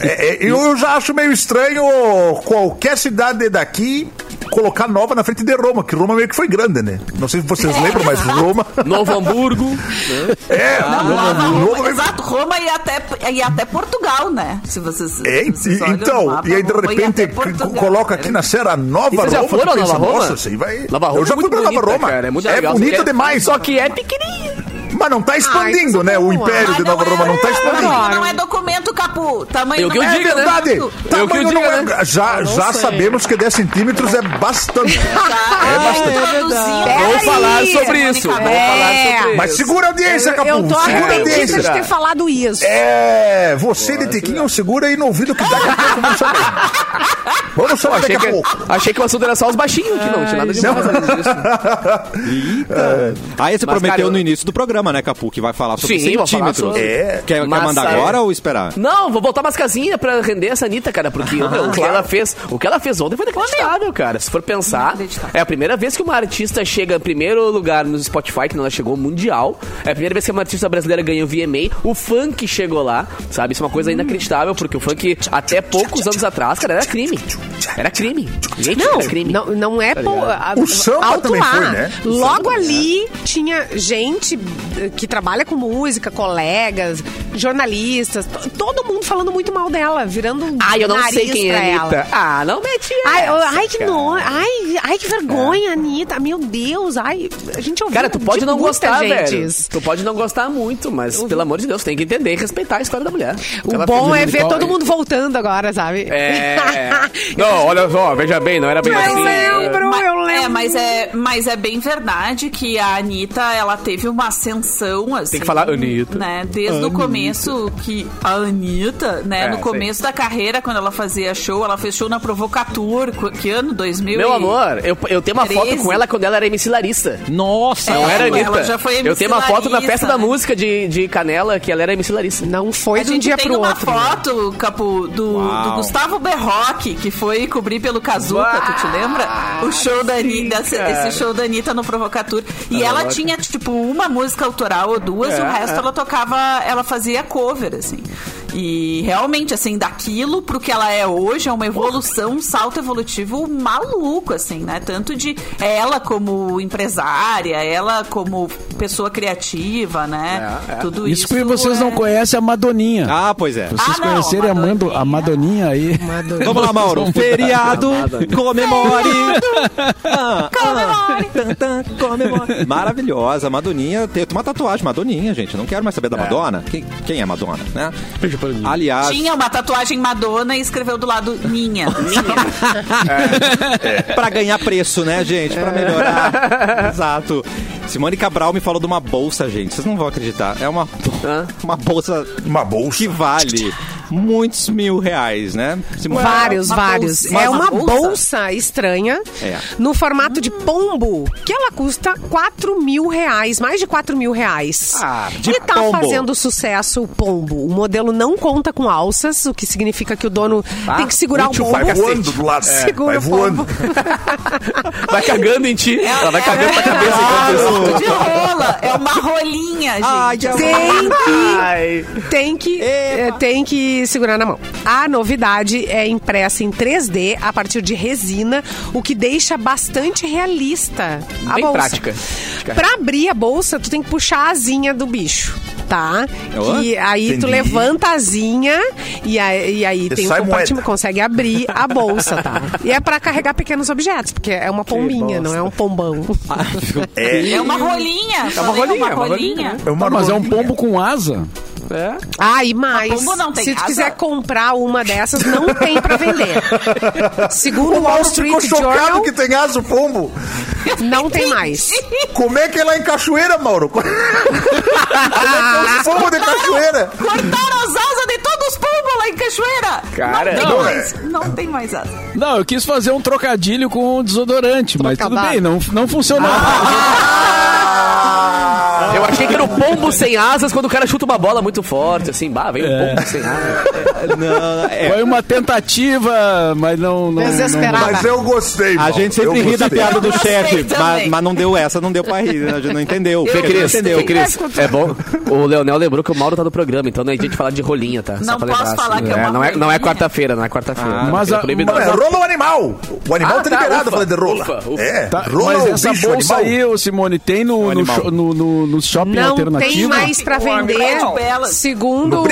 É, é, eu já acho meio estranho qualquer cidade daqui colocar Nova na frente de Roma, que Roma meio que foi grande, né? Não sei se vocês lembram, mas Roma. Novo Hamburgo. É, Não, Roma, Nova Roma. Roma- Exato, Roma e até, e até Portugal, né? Se vocês. É, se vocês e- então, mapa, e aí de Roma repente Portugal. coloca aqui na Serra Nova E vocês já Roma. foram pensa, Nova Roma? Nossa, isso aí vai. Nova Roma eu já é fui pra Nova bonita, Roma. cara, é muito é legal. bonita que- demais. Só que é pequenininha. Mas não tá expandindo, Ai, né? O império de Nova não Roma é- não tá expandindo. Tamanho não é documento, Capu. Tamanho Eu que não eu é diga, né? Verdade. Eu que eu Tamanho não diga, é- né? Já, já sabemos que 10 centímetros é bastante. Tá, É bastante. traduzindo. Vamos falar sobre isso. Vamos É. falar sobre Mas segura a audiência, Capu. Eu tô segura a audiência. de ter falado isso. É, você de Tequinho, segura aí no ouvido que daqui a pouco vamos saber. Vamos saber daqui Achei a que, pouco. achei que o assunto era só os baixinhos aqui, não. Tinha nada de mais além disso. Eita. Aí você prometeu no início do programa, né, Capu, que vai falar sobre Sim, falar centímetros. sobre. É. Quer, quer mandar sabe- agora ou esperar? Não, vou voltar umas casinhas pra render essa Anitta, cara, porque meu, o que ela fez, o que ela fez ontem foi inacreditável, cara. Se for pensar, é a primeira vez que uma artista chega em primeiro lugar no Spotify, que não ela chegou mundial. É a primeira vez que uma artista brasileira ganhou o VMA. O funk chegou lá, sabe? Isso é uma coisa inacreditável, porque o funk até poucos anos atrás, cara, era crime. Era crime. Gente, Não, era crime. não, não é pô, a- O samba alto também lá. foi, né? Logo ali tinha gente que trabalha com música, colegas, jornalistas, to- todo mundo falando muito mal dela, virando um Ai, eu não sei nariz quem é a ela. Anitta. Ah, não mete Ai, essa, eu- ai, que no... ai, ai, que vergonha, Anitta. Meu Deus, ai, a gente ouviu Cara, tu pode de não gostar, gente velho. isso. Tu pode não gostar muito, mas pelo amor de Deus, tem que entender e respeitar a história da mulher. O Ela bom é ver todo mundo voltando agora, sabe? É. não, olha só, veja bem, não era bem Eu assim. lembro, Ma- eu lembro. É, mas é, mas é bem verdade que a Anitta, ela teve uma ascensão, assim. Tem que falar Anitta. Né, desde o começo que a Anitta, né, É, no sim. começo da carreira, quando ela fazia show, ela fez show na Provocatur, qu- que ano? 2000 Meu e- amor, eu, eu tenho uma foto 13. com ela quando ela era MC Larissa. Nossa! Não É, era Anitta. ela já foi MC eu tenho uma foto na Larissa, festa da né? música de, de Canela que ela era MC Larissa. Não foi A de um gente dia tem pro uma outro. né? foto, Capu, do, do Gustavo Berroque, que foi cobrir pelo Kazuca, tu te lembra? O show da Anitta, esse, show da Anitta no Provocatur. E ela louca. tinha, tipo, uma música autoral ou duas, É, o resto é. ela tocava, ela fazia cover, assim. E realmente, assim, daquilo pro que ela é hoje, é uma evolução, um salto evolutivo maluco, assim, né? Tanto de ela como empresária, ela como pessoa criativa, né? É, é. Tudo Isso isso. porque vocês não é- conhecem a Madoninha. Ah, pois é. Vocês Ah, não, conhecerem a, Mando, a Madoninha aí. Vamos lá, Mauro. Feriado, comemore. Ah, ah, tan, comemore. Maravilhosa. Madoninha. Tem uma tatuagem, Madoninha, gente. Não quero mais saber da Madonna. Quem, quem é Madonna, né? Aliás, Tinha uma tatuagem Madonna e escreveu do lado Minha. pra ganhar preço, né, gente? Pra melhorar. Exato. Simone Cabral me falou de uma bolsa, gente. Vocês não vão acreditar. É uma, uma bolsa Uma bolsa. que vale muitos mil reais, né? Simone? Vários, uma vários. bolsa. é Uma bolsa? bolsa, estranha, É. no formato de pombo, que ela custa 4 mil reais, mais de 4 mil reais. Ah, de e tá pombo. fazendo sucesso o pombo. O modelo não conta com alças, o que significa que o dono Ah, tem que segurar o pombo. Vai voando do lado. Segura vai o voando. pombo. Vai cagando em ti. Ela vai cagando pra cabeça. isso. de rola. É uma rolinha, gente. Ai, que Tem que Ai. tem que, é, tem que segurar na mão. A novidade é impressa em 3D a partir de resina, o que deixa bastante realista a Bem bolsa. prática. Pra abrir a bolsa, tu tem que puxar a asinha do bicho. Tá? Oi? E aí tu Entendi. levanta a asinha e aí, e aí tem o sai compartimento, consegue abrir a bolsa, tá? E é pra carregar pequenos objetos, porque é uma pombinha, não é um pombão. É uma rolinha. É uma rolinha, é uma rolinha. É uma Ah, mas é um rolinha. pombo com asa. É. Ah, e mais. Mas pombo não tem se tu quiser comprar uma dessas, não tem pra vender. Segundo o Wall Street ficou chocado Journal, que tem asa o pombo. não tem mais. Como é que é lá em Cachoeira, Mauro? Como é que é o pombo de Cachoeira? Cortaram as asas de todos os pombos lá em Cachoeira. Cara, não tem não, mais. Não tem mais asa. Não, eu quis fazer um trocadilho com o desodorante, mas tudo bem, não, não funcionou. Eu achei que era o pombo sem asas quando o cara chuta uma bola muito forte, assim. Bah, veio um pombo sem asas. Não, é. Foi uma tentativa, mas não. não Desesperada. Mas eu gostei, A Mauro. gente sempre Eu ri da piada do Eu chefe, mas, mas não deu essa, não deu pra rir, né? a gente não entendeu. Fê Porque Cris, não entendeu. Cris, é bom. O Leonel lembrou que o Mauro tá no programa, então não é dia de falar de rolinha, tá? Não posso lembrar, falar assim. que é uma não é, não é quarta-feira, não é quarta-feira. Mas É a- proibido. Não, é rola o animal. O animal Ah, tá tá, liberado ufa, falar de rola. ufa, ufa. É, Tá, rola mas o essa bicho, bolsa animal. aí, Simone, tem no, no, no, no shopping Não tem alternativo? mais pra O vender. Prédio Belas. Segundo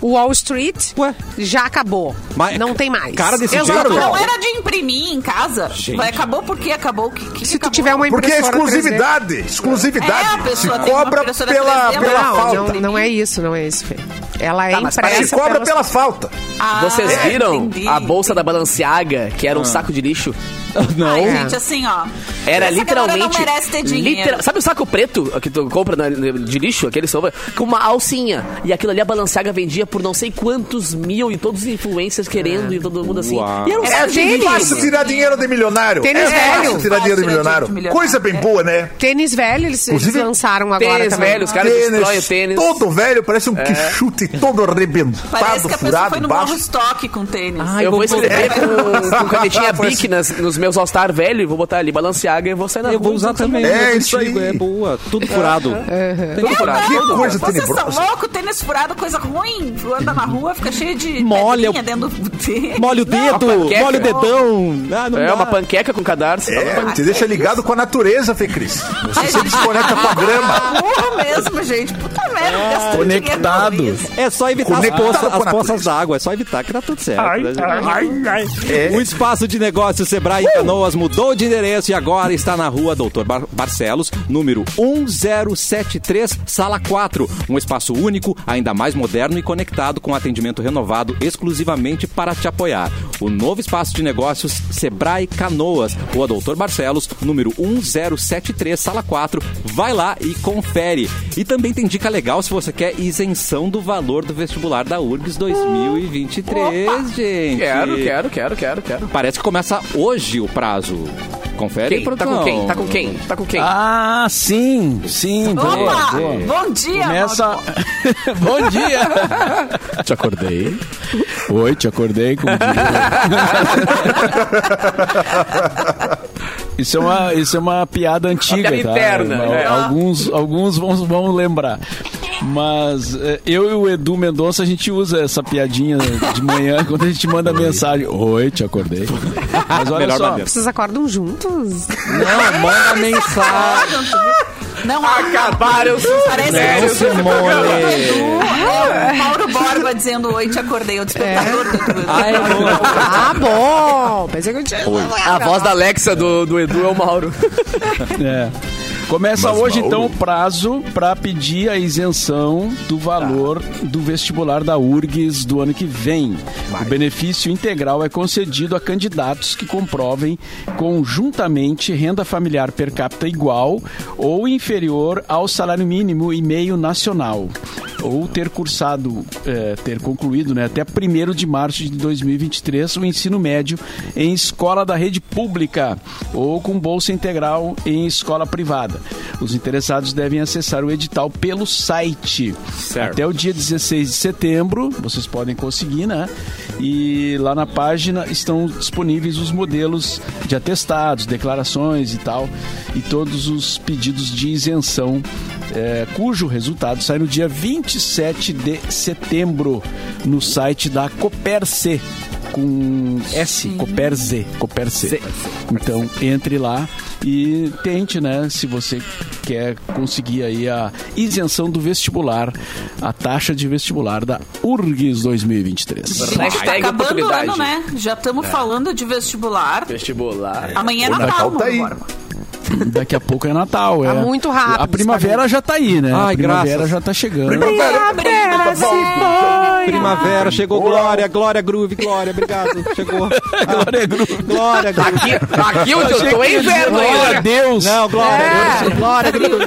o Wall Street, Ué? já acabou. Mas- não tem mais. cara desse Exato. jeito? Não era de imprimir em casa. Gente. Acabou porque acabou. Que, que Se tu acabou? tiver uma Porque é impressora 3D. exclusividade. Exclusividade. É, a pessoa Se tem cobra pela, 3D, pela Não, falta. não, não é isso, não é isso, Fê. Ela é Tá, mas Se impressa cobra pela falta. Ah, Vocês viram entendi. a bolsa da Balenciaga, que era um saco de lixo? Não. Ai, gente, assim, ó. Era essa literalmente. não merece ter dinheiro. literal- Sabe o saco preto que tu compra na- de lixo, aquele sova, com uma alcinha. E aquilo ali a Balenciaga vendia por não sei quantos mil e todos os influencers querendo e todo mundo assim. Uau. E era um lixo. Fácil tirar dinheiro de milionário. Tênis é fácil velho. tirar dinheiro de Fácil milionário. Coisa bem boa, né? Tênis velho, eles, eles Inclusive, lançaram agora Tênis também. velho, os caras destroem o tênis. todo velho, parece um quixute todo arrebentado, Parece que a pessoa furado foi no estoque com tênis. eu vou escrever É. com, com canetinha Bic nas- nos meus All-Star velho vou botar ali Balenciaga e vou sair na Eu rua vou usar também. É eu isso aí. É boa. Tudo furado. Tudo furado. Que Tudo coisa Vocês tenebrosa. são loucos, tênis furado, coisa ruim. Tu anda na rua, fica cheio de Molha dentro do tênis. Molha o dedo, molha o dedão. Ah, não É dá. uma panqueca com cadarço. É, te deixa ligado com a natureza, Fê Cris. Você se desconecta com a grama. Burro mesmo, gente. Puta merda, gastando conectado. É só evitar as, poças, as poças d'água. É só evitar que dá tudo certo. né? É. O espaço de negócios Sebrae Canoas mudou de endereço e agora está na rua Doutor Bar Barcelos, número 1073, sala 4. Um espaço único, ainda mais moderno e conectado com atendimento renovado exclusivamente para te apoiar. O novo espaço de negócios Sebrae Canoas, rua Doutor Barcelos, número 1073, sala 4. Vai lá e confere. E também tem dica legal se você quer isenção do valor do vestibular da URGS 2023, gente. Quero, quero, quero, quero, quero. Parece que começa hoje o prazo. Confere, Quem? Tá com quem? Tá com quem? Tá com quem? Ah, sim, sim. Boa, Opa! boa. Bom dia, Começa. Bom dia! Te acordei. Oi, te acordei com Isso é uma, isso é uma piada antiga, piada tá? interna, Al- é. Alguns, alguns vão, vão lembrar. Mas eh, eu e o Edu Mendonça, a gente usa essa piadinha de manhã quando a gente manda mensagem. Oi, te acordei. Mas olha Melhor só, maneira. Vocês acordam juntos? Não, manda mensagem. Não, Acabaram os Parece que Simone. é o Mauro Borba dizendo oi, te acordei, o despertador do Edu. Ah, é bom. Ah, bom! Pensei que eu tinha. A voz da Alexa do, do Edu é o Mauro. É. Começa Mas, hoje, Mauro- então, o prazo para pedir a isenção do valor do vestibular da URGS do ano que vem. O benefício integral é concedido a candidatos que comprovem conjuntamente renda familiar per capita igual ou inferior ao salário mínimo e meio nacional. Ou ter cursado, eh, ter concluído né, até 1 de março de 2023 o ensino médio em escola da rede pública ou com bolsa integral em escola privada. Os interessados devem acessar o edital pelo site. Certo. Até o dia 16 de setembro, vocês podem conseguir, né? E lá na página estão disponíveis os modelos de atestados, declarações e tal, e todos os pedidos de isenção, eh, cujo resultado sai no dia 27 de setembro no site da Coperce com S, Coperze, Coperce. Então, entre lá e tente, né, se você quer conseguir aí a isenção do vestibular, a taxa de vestibular da URGS 2023. Gente, Hashtag tá acabando o ano, né? Já estamos falando de vestibular. Vestibular. Amanhã é Natal, Natal tá aí. Borba. Daqui a pouco é Natal, é. Tá muito rápido, A primavera já tá aí, né? Ai, a primavera graças. já tá chegando. Primavera, chegou Glória, Glória Groove, Glória, obrigado. Chegou. Glória, Groove. Glória Groove. Aqui, aqui onde eu tô é inverno Glória a ainda. Deus! Não, Glória, É. Glória Eu Groove.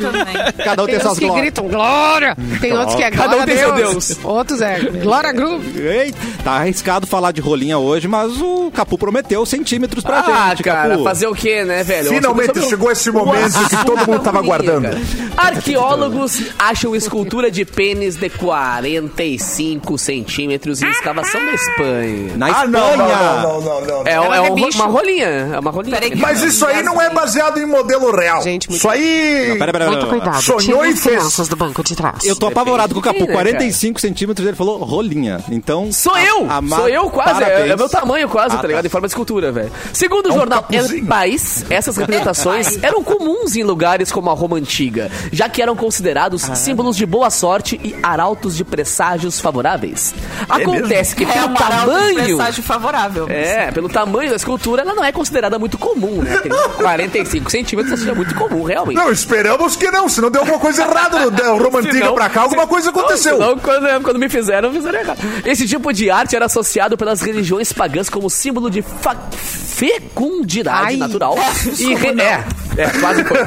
Cada um tem Tem uns suas que glórias. gritam glória, tem outros que é Cada glória um tem a seu Deus. Deus. Outros é glória groove. Ei, tá arriscado falar de rolinha hoje, mas o Capu prometeu centímetros pra Ah, gente, cara, Capu. fazer o quê, né, velho? Finalmente o- chegou esse momento que todo mundo tava da rolinha, aguardando. Arqueólogos acham escultura de pênis de 45 centímetros em escavação da Espanha. Na Ah, Espanha. não, não, não, não, não, não. É, é é um- uma rolinha. É uma rolinha. Peraí Mas isso aí não é baseado em modelo real. Gente, muito- Isso aí. Pera, pera, Muito pera, pera. cuidado. Sonhou e as fez. do banco de trás. Eu tô apavorado com o Capu. Depende, né, 45 centímetros, ele falou rolinha. Então. Sou a- eu! Sou eu quase, é, é meu tamanho quase, Ah, tá ligado? tá. Em forma de escultura, velho. Segundo o É um jornal capuzinho. El País, essas representações eram comuns em lugares como a Roma Antiga, já que eram considerados Ah. símbolos de boa sorte e arautos de presságios favoráveis. Acontece que É pelo um tamanho. mensagem favorável. É, pelo tamanho da escultura, ela não é considerada muito comum, né? Aquele 45 centímetros seja muito comum, realmente. Não, esperamos que não, senão deu alguma coisa errada no da Roma Antiga Senão- pra cá, alguma coisa aconteceu. Não, quando, quando me fizeram, fizeram errado. Esse tipo de arte era associado pelas religiões pagãs como símbolo de fa fecundidade Ai. natural. É, e re- é, é, quase foi.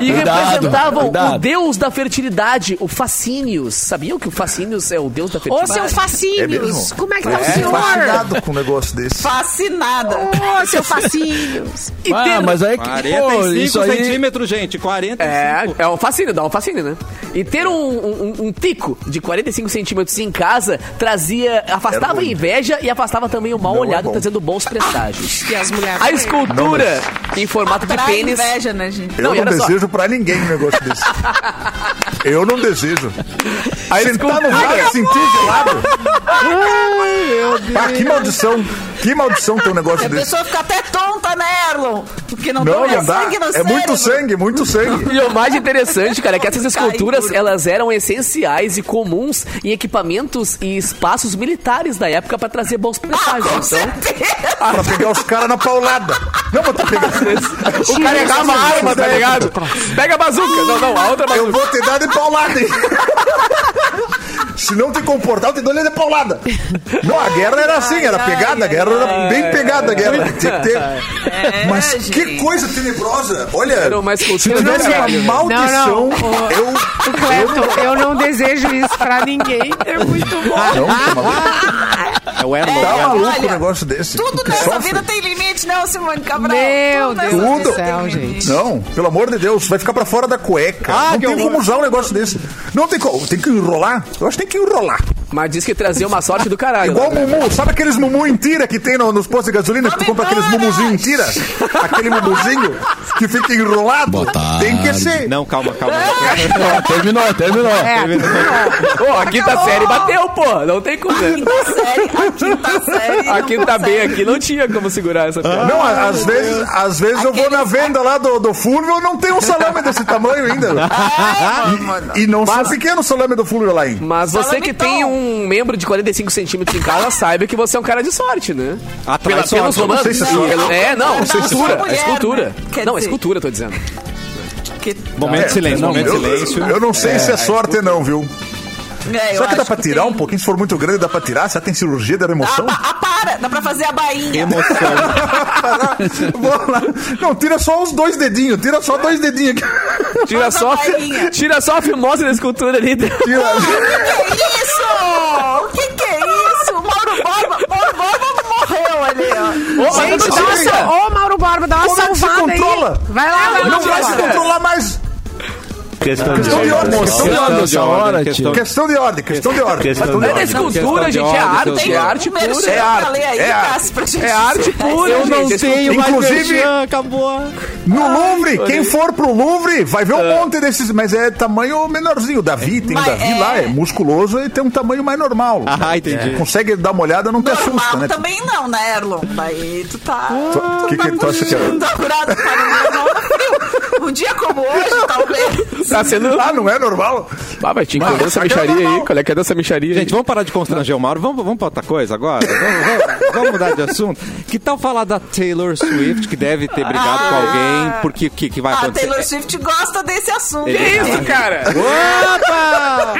E Cuidado, representavam cuidado. o deus da fertilidade, o Facínios. Sabiam que o Facínios é o deus da Ô, fertilidade? seu É Facínios, mesmo? como é que tá o É, senhor? fascinado com um negócio desse. Fascinada. Ô, seu Facínios. E Ah, ter- mas aí que. 45 Pô, aí. centímetros, gente. 45. É, é um fascínio, dá um fascínio, né? E ter um, um, um tico de 45 centímetros em casa trazia, afastava a inveja e afastava também o mau Não é olhado, bom. trazendo bons prestágios. As mulheres. A escultura em formato de pênis. inveja, né, gente? Eu Não, não, olha só. desejo pra ninguém um negócio desse. Eu não desejo. A Sentar no mar e sentir gelado. Ah, que maldição. Que maldição ter um negócio A desse. pessoa fica até tonta, né, Erlon? Porque não, Não, tem não dá. sangue no É muito cérebro. sangue, muito sangue. E o mais interessante, cara, é que essas esculturas, elas eram essenciais e comuns em equipamentos e espaços militares da época pra trazer bons prestágios. Com então, certeza. Pra pegar os caras na paulada. Não, mas tu pegar. o cara errar uma arma, tá ligado? Pega a bazuca. Não, não, a outra Eu bazuca. vou te dar de paulada, hein? Se não te comportar, eu te dou de paulada. Não, a guerra era assim, era pegada, a guerra era bem pegada, a guerra. Tinha que ter. É, Mas que coisa tenebrosa. Olha, se tivesse uma maldição, Não, não, eu... O Clepton, eu não desejo isso pra ninguém. É muito bom. Não, tá maluco? É o Erlon. Tá É, maluco olha, um negócio desse. Tudo nessa sofre. vida tem limite, não, Simone Cabral? Meu Tudo nessa Deus vida do céu, gente. Não, pelo amor de Deus, vai ficar pra fora da cueca. Ah, não tem horror. como usar um negócio desse. Não tem como. Tem que enrolar. Eu acho que tem que enrolar. Mas diz que trazia uma sorte do caralho. Igual né? Mumu. Sabe aqueles Mumu em tira que tem no- nos postos de gasolina? Que tu compra aqueles Mumuzinhos em tira? Aquele Mumuzinho que fica enrolado. Boa tarde. Tem que ser. Não, calma, calma. Ó, terminou, terminou. É, Pô, a quinta série bateu, pô. Não tem como. né? Quinta série, a quinta série. A quinta B aqui não tinha como segurar essa piada. Não, a- às vezes, às vezes eu vou na venda lá do, do Fulvio, não tem um salame desse tamanho ainda. É, mano. E não são pequeno o salame do Fulvio lá, hein? Mas você Salame que tom. tem um membro de 45 centímetros em casa, saiba que você é um cara de sorte, né? Atrai Pela, sorte. pelos Eu não sei romances. se é É, não, Não, escultura. sou É mulher, escultura. né? Não, é escultura, tô dizendo. Que- Momento de silêncio, Não, momento de eu, silêncio. eu não sei se é sorte, não, viu? É, Será que dá pra tirar tem. um pouquinho? Se for muito grande, dá pra tirar? Será que tem cirurgia da remoção? pa- ah, para! Dá pra fazer a bainha. Emoção. Vamos lá. Não, tira só os dois dedinhos. Tira só dois dedinhos aqui. Tira só, tira só a fimose da escultura ali. Tira. O que é isso? O que, que é isso? Mauro Borba, Mauro Borba morreu ali, ó. Ô, Gente, dá uma Ô, Mauro Borba, dá uma Como é que se salvada aí. controla? Vai lá, vai lá. Não vai se controlar mais. Questão de Questão de ordem. Questão de ordem. hora, questão- Questão de ordem. Questão de ordem. Questão Questão de de É da ordem. escultura, de gente. É ordem, arte. tem É arte pura. É arte. é arte. Cássio, pra gente É arte pura, Eu não é tenho mais Inclusive- acabou. No Louvre, quem for pro Louvre vai ver um monte desses, mas é tamanho menorzinho. O Davi tem o Davi é- lá, é musculoso e tem um tamanho mais normal. Ah, entendi. Consegue dar uma olhada, não te assusta, né? também não, né, Erlon? Daí tu tá... O que, que tu acha que é? Um dia como hoje, talvez. Tá sendo... Ah, não é normal? Ah, mas tinha que essa é micharia aí. Qual é que é dessa micharia aí? Gente, vamos parar de constranger o Mauro. Vamos, vamos pra outra coisa agora? Vamos, vamos- vamos mudar de assunto? Que tal falar da Taylor Swift, que deve ter brigado com alguém, porque o que, que vai A acontecer? Taylor Swift gosta desse assunto. Que isso, cara? Opa!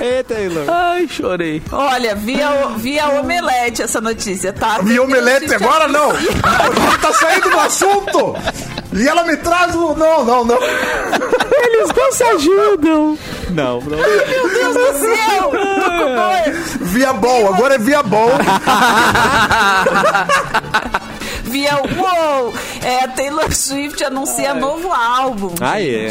Ei, Taylor. Ai, chorei. Olha, via, via omelete essa notícia, tá? Vi omelete agora, não. Tá saindo do assunto. E ela me traz o... Não, não, não. Eles não se ajudam. Não, não. Meu Deus do céu! Tô com dor. Via bol, agora é via bol. Via Uou! É, a Taylor Swift anuncia novo álbum. Ah, é?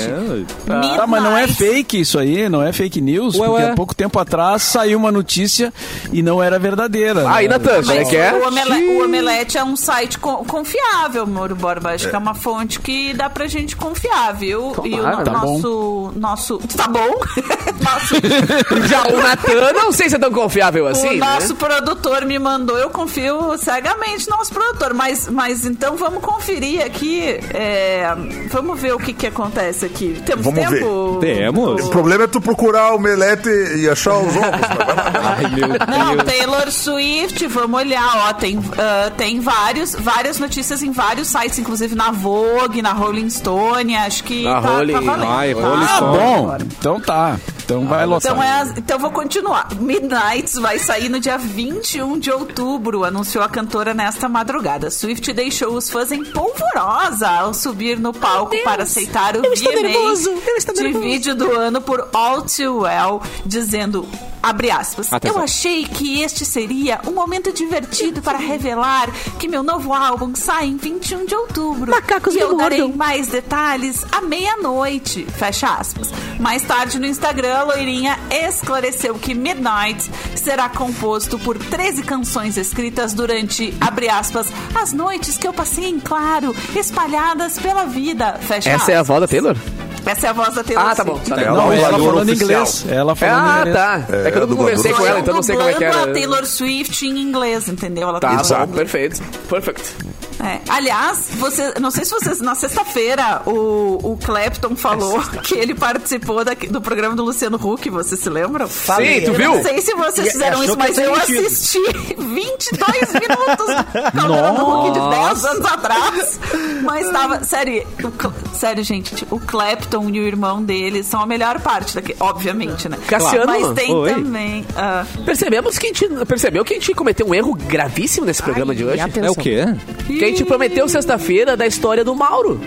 Tá, mas não é fake isso aí, não é fake news, Ué, porque ué. há pouco tempo atrás saiu uma notícia e não era verdadeira. Aí, né? Natan, como é que é? o, Omele- o Omelete é um site co- confiável, Moro Borba. Acho que é uma fonte que dá pra gente confiar, viu? e o Tomara, tá nosso, nosso. Tá bom? nosso, Já o Natan, não sei se é tão confiável assim, o né? nosso produtor me mandou, eu confio cegamente no nosso produtor. Mas, mas então vamos conferir aqui. é, vamos ver o que, que acontece aqui. Temos Vamos tempo? Temos. O problema é tu procurar o omelete e achar os ovos. Ai, meu Não, Deus. Taylor Swift, vamos olhar, ó, tem, ah, tem vários, várias notícias em vários sites, inclusive na Vogue, na Rolling Stone, acho que Na tá, Rolling- tá valendo. Ai, tá? Rolling Ah, Stone. bom. Então tá. Então vai lotar. Então, é as- então vou continuar. Midnights vai sair no dia 21 de outubro, anunciou a cantora nesta madrugada. Swift deixou os fãs em polvorosa ao subir no palco para aceitar o VMA nervoso, eu estou de vídeo do ano por All Too Well, dizendo, abre aspas, Atenção. eu achei que este seria um momento divertido para revelar que meu novo álbum sai em 21 de outubro. Macacos e eu darei mais detalhes à meia-noite. Fecha aspas. Mais tarde no Instagram, a loirinha esclareceu que Midnight será composto por 13 canções escritas durante, abre aspas, as noites que eu passei em claro, espalhadas pela vida. Fecha Essa é a aspas. voz da Taylor? Essa é a voz da Taylor Ah, tá bom. Tá É. Não, ela dublador falando oficial. inglês. Ela falando Ah, inglês. tá. É, que eu não dublador conversei com ela, então não sei como é que era. a Taylor Swift em inglês, entendeu? Ela Tá, tá bom, perfeito. Perfect. É. Aliás, você, não sei se vocês. Na sexta-feira, o, o Clapton falou que ele participou da- do programa do Luciano Huck, vocês se lembram? Sim, tu Eu viu? Não sei se vocês E fizeram achou isso, mas eu mentira. assisti 22 minutos do Caldeirão do Huck de 10 anos atrás. Mas tava. Sério, o sério, gente, o Clapton e o irmão dele são a melhor parte daqui. Obviamente, né? Cassiano, Mas tem oi. também. ah, Percebemos que a gente, percebeu que a gente cometeu um erro gravíssimo nesse programa de hoje. É o quê? Que a gente prometeu sexta-feira da história do Mauro.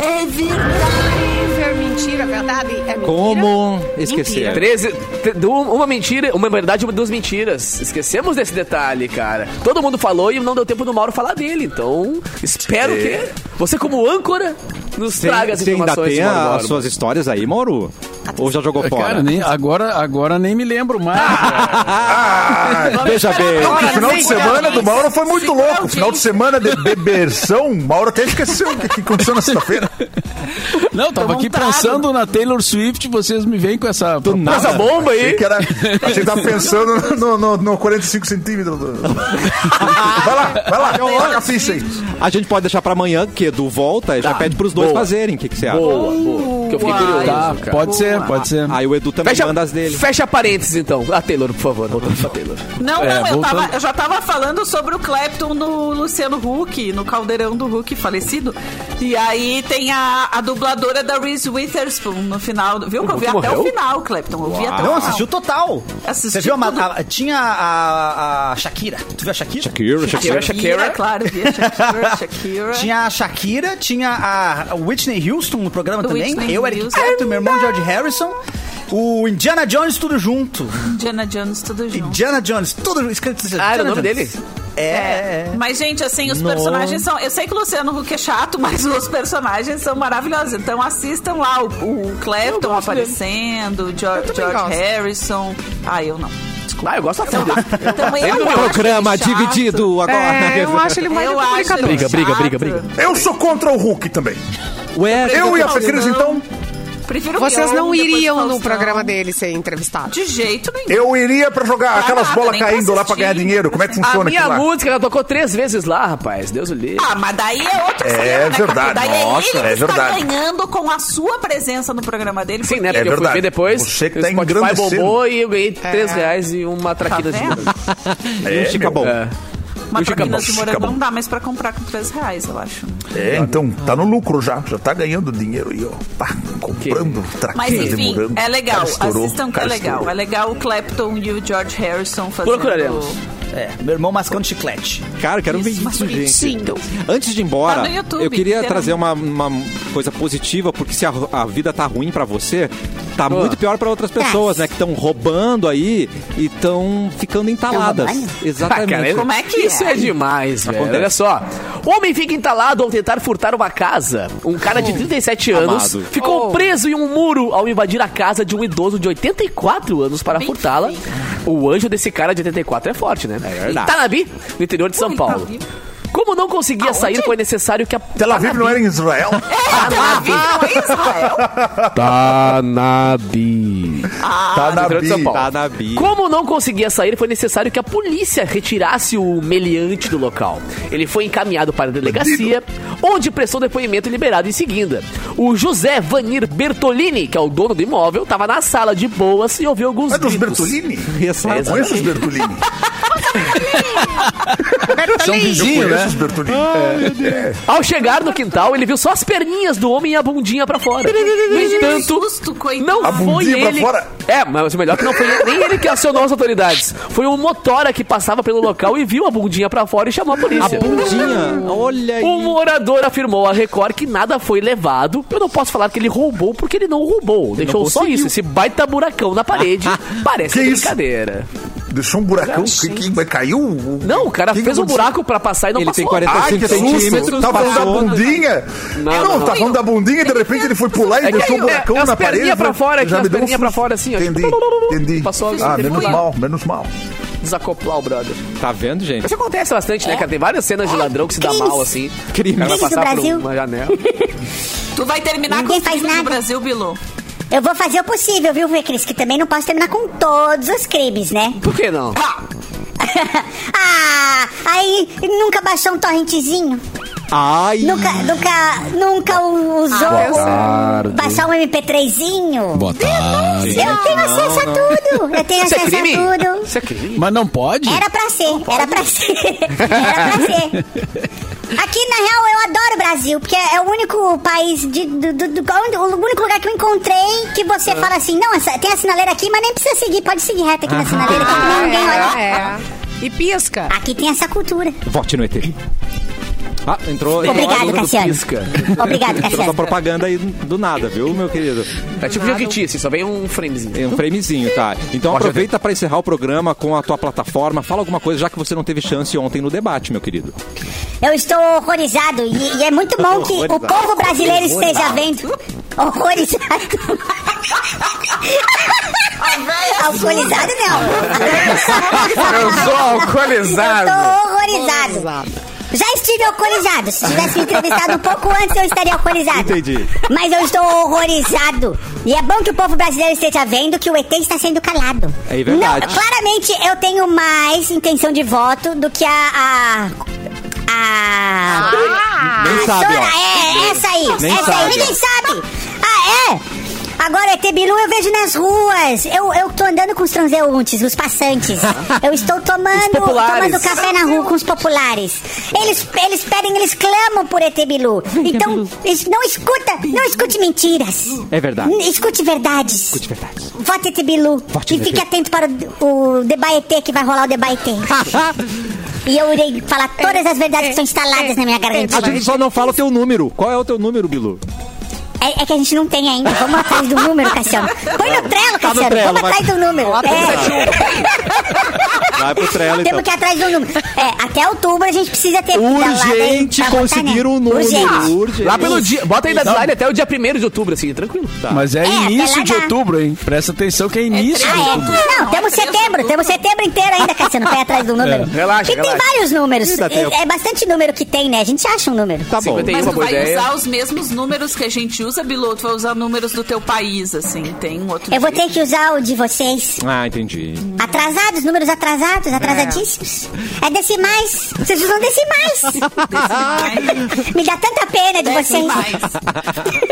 é verdade. Mentira, verdade? É mentira? Como esquecer? 13, te- du- uma mentira, uma verdade e duas mentiras. Esquecemos desse detalhe, cara. Todo mundo falou e não deu tempo do Mauro falar dele. Então, espero que você, como âncora, nos traga as você ainda informações. tem Mauro as suas histórias aí, Mauro? Ou já jogou fora? Cara, nem, agora, agora nem me lembro mais. Ah, Veja bem. o final de semana do Mauro foi muito louco. Final de semana de bebersão, o Mauro até esqueceu o que, que aconteceu na sexta-feira. Não, tava aqui pensando na Taylor Swift, vocês me vêm com essa proposta. Essa bomba Achei aí. que era. Achei que tava pensando no, no, no 45 centímetros. do- Vai lá, vai lá, toca a ficha aí. A gente pode deixar pra amanhã, que Edu volta e já Tá. pede pros dois Boa. fazerem. O que, que você acha? Boa, boa. Que eu fiquei curioso. Tá, cara. pode ser, pode ser. Aí o Edu também Fecha, manda as dele. fecha parênteses, então. A Taylor, por favor. Voltando pra Taylor. Não, É, não, eu, tava- eu já tava falando sobre o Clapton no Luciano Huck, no caldeirão do Huck falecido. E aí tem a, a dubladora da Reese Witherspoon no final. Viu que eu vi até o final, Clapton. Eu vi até o Não, assistiu total. Assisti Você viu a, a- Tinha a, a Shakira. Tu viu a Shakira? Shakira, Shakira. Shakira, Shakira. claro, vi a Shakira, Shakira. Tinha a Shakira, tinha a Whitney Houston no programa Do também. Whitney eu, Eric. Clapton, meu irmão George Harrison. O Indiana Jones, tudo junto. Indiana Jones, tudo junto. Indiana Jones, tudo junto. Escrito Ah, era o nome Jones. dele? É, é. Mas, gente, assim, os personagens são. Eu sei que o Luciano Huck é chato, mas os personagens são maravilhosos. Então assistam lá o, o Clapton dele. aparecendo, o George, também George. Harrison. Ah, eu não. Desculpa. Ah, eu gosto da dele. Eu Um programa dividido agora. É, eu acho ele mais Eu acho Briga, briga, chato. briga, briga. Eu sou contra o Hulk também. Ué, Eu e a Faustão. Fecris, então, Prefiro Vocês não iriam no programa dele ser entrevistado. De jeito nenhum. eu iria pra jogar Pra aquelas nada, bolas caindo lá pra ganhar dinheiro. Como é que A funciona minha aquilo lá? música, ela tocou três vezes lá, rapaz. Deus o livre. Ah, mas daí é outro É esquema, né, verdade. Daí Nossa, ele é está verdade. ganhando com a sua presença no programa dele. Sim, né? Porque É eu fui verdade. ver depois. Você que o tá Spotify bombou e eu ganhei três reais e uma traquina de morango. É, Fica meu. bom. É. Uma fica traquinas bom, de morango não dá mais pra comprar com 3 reais, eu acho. É, então, tá no lucro já. Já tá ganhando dinheiro aí, ó. Pá, comprando Mas traquinhos de enfim, morango. é legal. Cara, estourou, Assistam que é legal. estourou. É legal o Clapton e o George Harrison fazendo... Procuraremos. É, meu irmão mascando chiclete. Cara, quero ver Isso, gente. Sim. Antes de ir embora, Tá YouTube, eu queria trazer uma, uma coisa positiva, porque se a, a vida tá ruim pra você, tá muito pior pra outras pessoas, né? Que estão roubando aí e estão ficando entaladas. Exatamente. Ah, cara, Como é que Isso é? é demais, velho. Acontece. Olha só. Homem fica entalado ao tentar furtar uma casa. Um cara de 37 anos amado. ficou Oh. preso em um muro ao invadir a casa de um idoso de 84 anos para furtá-la. O anjo desse cara de 84 é forte, né? É verdade. Tanabi, no interior de São Ui, Paulo. Tanabi. Como não conseguia sair, foi necessário que a Tel Aviv não era em Israel? Tanabi não é Israel. Tanabi. tá na interior de São Bi. Paulo. Tá na Bia. Como não conseguia sair, foi necessário que a polícia retirasse o meliante do local. Ele foi encaminhado para a delegacia, onde prestou depoimento liberado em seguida. O José Vanir Bertolini, que é o dono do imóvel, estava na sala de boas e ouviu alguns É dos gritos. Bertolini? Exato. Conheço os Bertolini. São vizinhos, né? os Bertolini. Ao chegar no quintal, ele viu só as perninhas do homem e a bundinha pra fora. No entanto, susto, coitado. não A foi ele. fora? É, mas o melhor é que não foi nem ele que acionou as autoridades. Foi um motora que passava pelo local e viu a bundinha pra fora e chamou a A polícia. bundinha, olha aí. O morador afirmou à Record que nada foi levado. Eu não posso falar que ele roubou, porque ele não roubou. Deixou só conseguiu. isso. Esse baita buracão na parede. Parece Que isso? Deixou um buracão. Que, que, mas caiu? o- Não, o cara que que fez um buraco pra passar e não Ele passou. tem 45 Ai, que centímetros. susto! Tá falando da bundinha? Não, Não, não, não. tá falando da bundinha e de repente ele foi pular e É que deixou um é- buracão é as na parede. perninhas pra fora aqui, Já as um perninhas pra fora assim, ó. Entendi, entendi. Passou ah, menos que- mal, menos mal. Desacoplar o brother. Tá vendo, gente? Isso acontece bastante, né, cara? Tem várias cenas de ladrão que se dá mal, assim. O cara vai passar por Brasil. uma janela. Tu vai terminar Ninguém com os faz nada. Brasil, Bilu. Eu vou fazer o possível, viu, Fê Cris? Que também não posso terminar com todos os crimes, né? Por que não? ah, aí nunca baixou um torrentezinho? Ai, Nunca, nunca, nunca usou tarde. baixar um MP3zinho? Boa tarde. Eu tenho acesso a tudo. Eu tenho Isso é acesso a crime? tudo. Isso é crime? Mas não pode? Era pra ser, era pra ser. Era pra ser. Aqui, na real, eu adoro o Brasil, porque é o único país, de, do, do- do- o único lugar que eu encontrei que você Ah. fala assim, não, essa- tem a sinaleira aqui, mas nem precisa seguir, pode seguir reto aqui na sinaleira, que Ah, ninguém olha. é, é. E pisca. Aqui tem essa cultura. vote no ET. Ah, entrou, entrou, Obrigado, Cassiano. pisca. Obrigado, entrou Cassiano. propaganda aí do nada, viu, meu querido? É tipo Jequiti, só vem um framezinho. É um framezinho, tá? Então Pode aproveita pra encerrar o programa com a tua plataforma. Fala alguma coisa, já que você não teve chance ontem no debate, meu querido. Eu estou horrorizado e, e é muito bom que o Horrorizado. povo brasileiro esteja vendo. Horrorizado. Alcoolizado não. Eu sou alcoolizado. Eu tô horrorizado. Já estive alcoolizado. Se tivesse me entrevistado um pouco antes, eu estaria alcoolizado. Entendi. Mas eu estou horrorizado. E é bom que o povo brasileiro esteja vendo que o ET está sendo calado. É verdade. Não, claramente eu tenho mais intenção de voto do que a. a. a. Nem a sabe, Sora. ó. É, essa aí. Nem essa sabe, aí. Ninguém sabe. Ah, é? Agora, ET Bilu eu vejo nas ruas. Eu, eu tô andando com os transeuntes, os passantes. Eu estou tomando, tomando café na rua com os populares. Eles, eles pedem, eles clamam por ET Bilu. Então, es- não escuta, não escute mentiras. É verdade. N- Escute verdades. Escute verdade. Vote ET Bilu. Vote e fique atento para o, o Debaetê, que vai rolar o Debaetê. e eu irei falar todas as verdades que estão instaladas na minha A gargantinha. gente só não fala o teu número. Qual é o teu número, Bilu? É, é que a gente não tem ainda. Vamos atrás do número, Cassiano. Põe no trelo, Tá no Cassiano. Trello, Vamos atrás do número. É. Vai pro Trello, então. Temos que ir atrás do número. É, até outubro a gente precisa ter. Urgente pra votar, conseguir né? um número. Urgente. Urgente. Lá pelo dia. Bota aí na deadline até o dia 1 de outubro, assim, tranquilo. Tá. Mas é, É, início lá de outubro, hein? Presta atenção que é início de Ah, outubro. é. Não, temos setembro. Temos setembro inteiro ainda, Cassiano, ir atrás do número. relaxa, E tem relaxa. vários números. É, é bastante número que tem, né? A gente acha um número. Tá bom. 51, Mas tu vai ideia. usar os mesmos números que a gente usa, Bilu. Tu vai usar números do teu país, assim. Tem um outro Eu vou jeito. ter que usar o de vocês. Ah, entendi. Atrasados, números atrasados, atrasadíssimos. É decimais. Vocês usam decimais. Decimais. Me dá tanta pena de vocês. Decimais.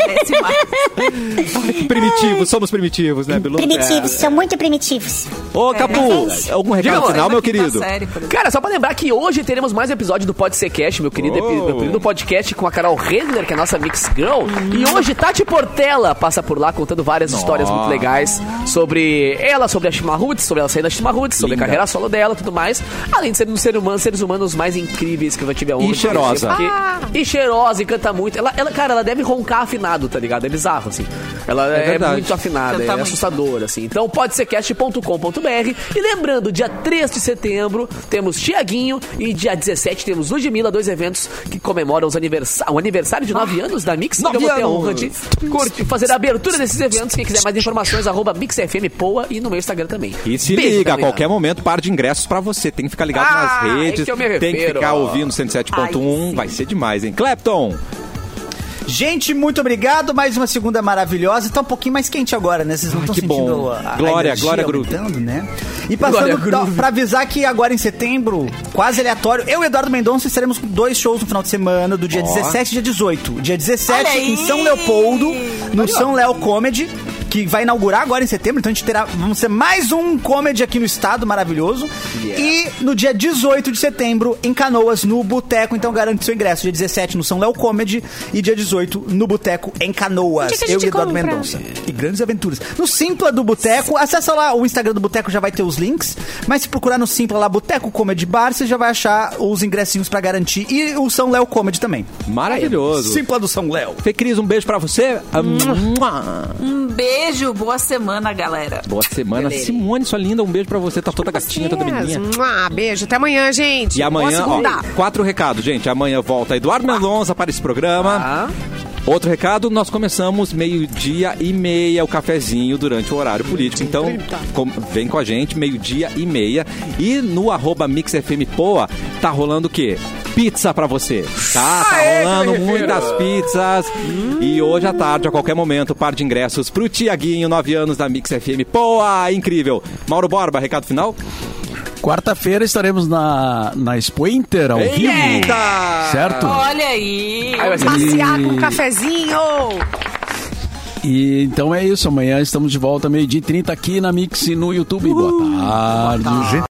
Decimais. Primitivos, somos primitivos, né, Bilu? Primitivos, são muito primitivos. Ô, Capu, algum recado Diga, final, meu Quinta querido? série. Cara, só pra lembrar que hoje teremos mais episódio do Pode Ser Cast, meu querido, Oh. meu querido podcast com a Carol Redler, que é a nossa Mix Girl. E hoje Tati Portela passa por lá contando várias histórias muito legais sobre ela, sobre a Shima Roots, sobre ela sair da Shima Roots, sobre a carreira solo dela e tudo mais. Além de ser um ser humano, seres humanos mais incríveis que eu já tive a honra E cheirosa. porque- E cheirosa, e canta muito. Ela, ela, cara, ela deve roncar afinado, tá ligado? É bizarro, assim. Ela é, verdade. muito afinada, Canta é muito. assustadora, assim. Então pode ser cast.com.br. E lembrando, dia 3 de setembro temos Tiaguinho e dia 17 temos Ludmilla, dois eventos que comemoram os aniversa o aniversário de 9 anos da Mix. Nove eu vou ter a honra de curtir, fazer a abertura desses eventos. Quem quiser mais informações, arroba MixFMPoa e no meu Instagram também. E se Beijo, liga, a qualquer momento, par de ingressos pra você. Tem que ficar ligado Ah, nas é redes, que tem que ficar ouvindo 107.1. Vai ser demais, hein? Clapton! Gente, muito obrigado. Mais uma segunda maravilhosa. Tá um pouquinho mais quente agora, né? Vocês não estão que sentindo bom. a, a Glória, energia glória, Groove. aumentando, né? E passando Groove. pra, avisar que agora em setembro, quase aleatório, eu e Eduardo Mendonça estaremos com dois shows no final de semana, do dia 17 e dia 18. Dia 17 Olha em! São Leopoldo, no São Léo Comedy. Que vai inaugurar agora em setembro. Então a gente terá, vamos ter mais um comedy aqui no estado maravilhoso. E no dia 18 de setembro, em Canoas, no Boteco. Então garante seu ingresso. Dia 17 no São Léo Comedy e dia 18 no Boteco em Canoas. É Eu e Eduardo? Mendonça. E grandes aventuras. No Simpla do Boteco, acessa lá o Instagram do Boteco, já vai ter os links. Mas se procurar no Simpla lá, Boteco Comedy Bar, você já vai achar os ingressinhos pra garantir. E o São Léo Comedy também. Maravilhoso. Simpla do São Léo. Fê Cris, um beijo pra você. Um beijo, boa semana, galera. Boa semana. Simone, sua linda, um beijo pra você. Tá toda gatinha, toda menininha. Ah, beijo. Até amanhã, gente. E amanhã, Boa ó, quatro recados, gente. Amanhã volta Eduardo Mendonça para esse programa. Outro recado, nós começamos meio-dia e meia o cafezinho durante o horário político. Então, com- vem com a gente, meio-dia e meia. E no arroba MixFMPoa, tá rolando o quê? Pizza pra você, tá? Tá rolando muitas pizzas. E hoje à tarde, a qualquer momento, par de ingressos pro Tiaguinho, 9 anos da Mix FM. Poa, incrível. Mauro Borba, recado final? Quarta-feira estaremos na, na Expo Inter ao vivo. Eita! Certo? Olha aí. Passear com um cafezinho. E então é isso. Amanhã estamos de volta, meio-dia e 30 aqui na Mix e no YouTube. Boa tarde.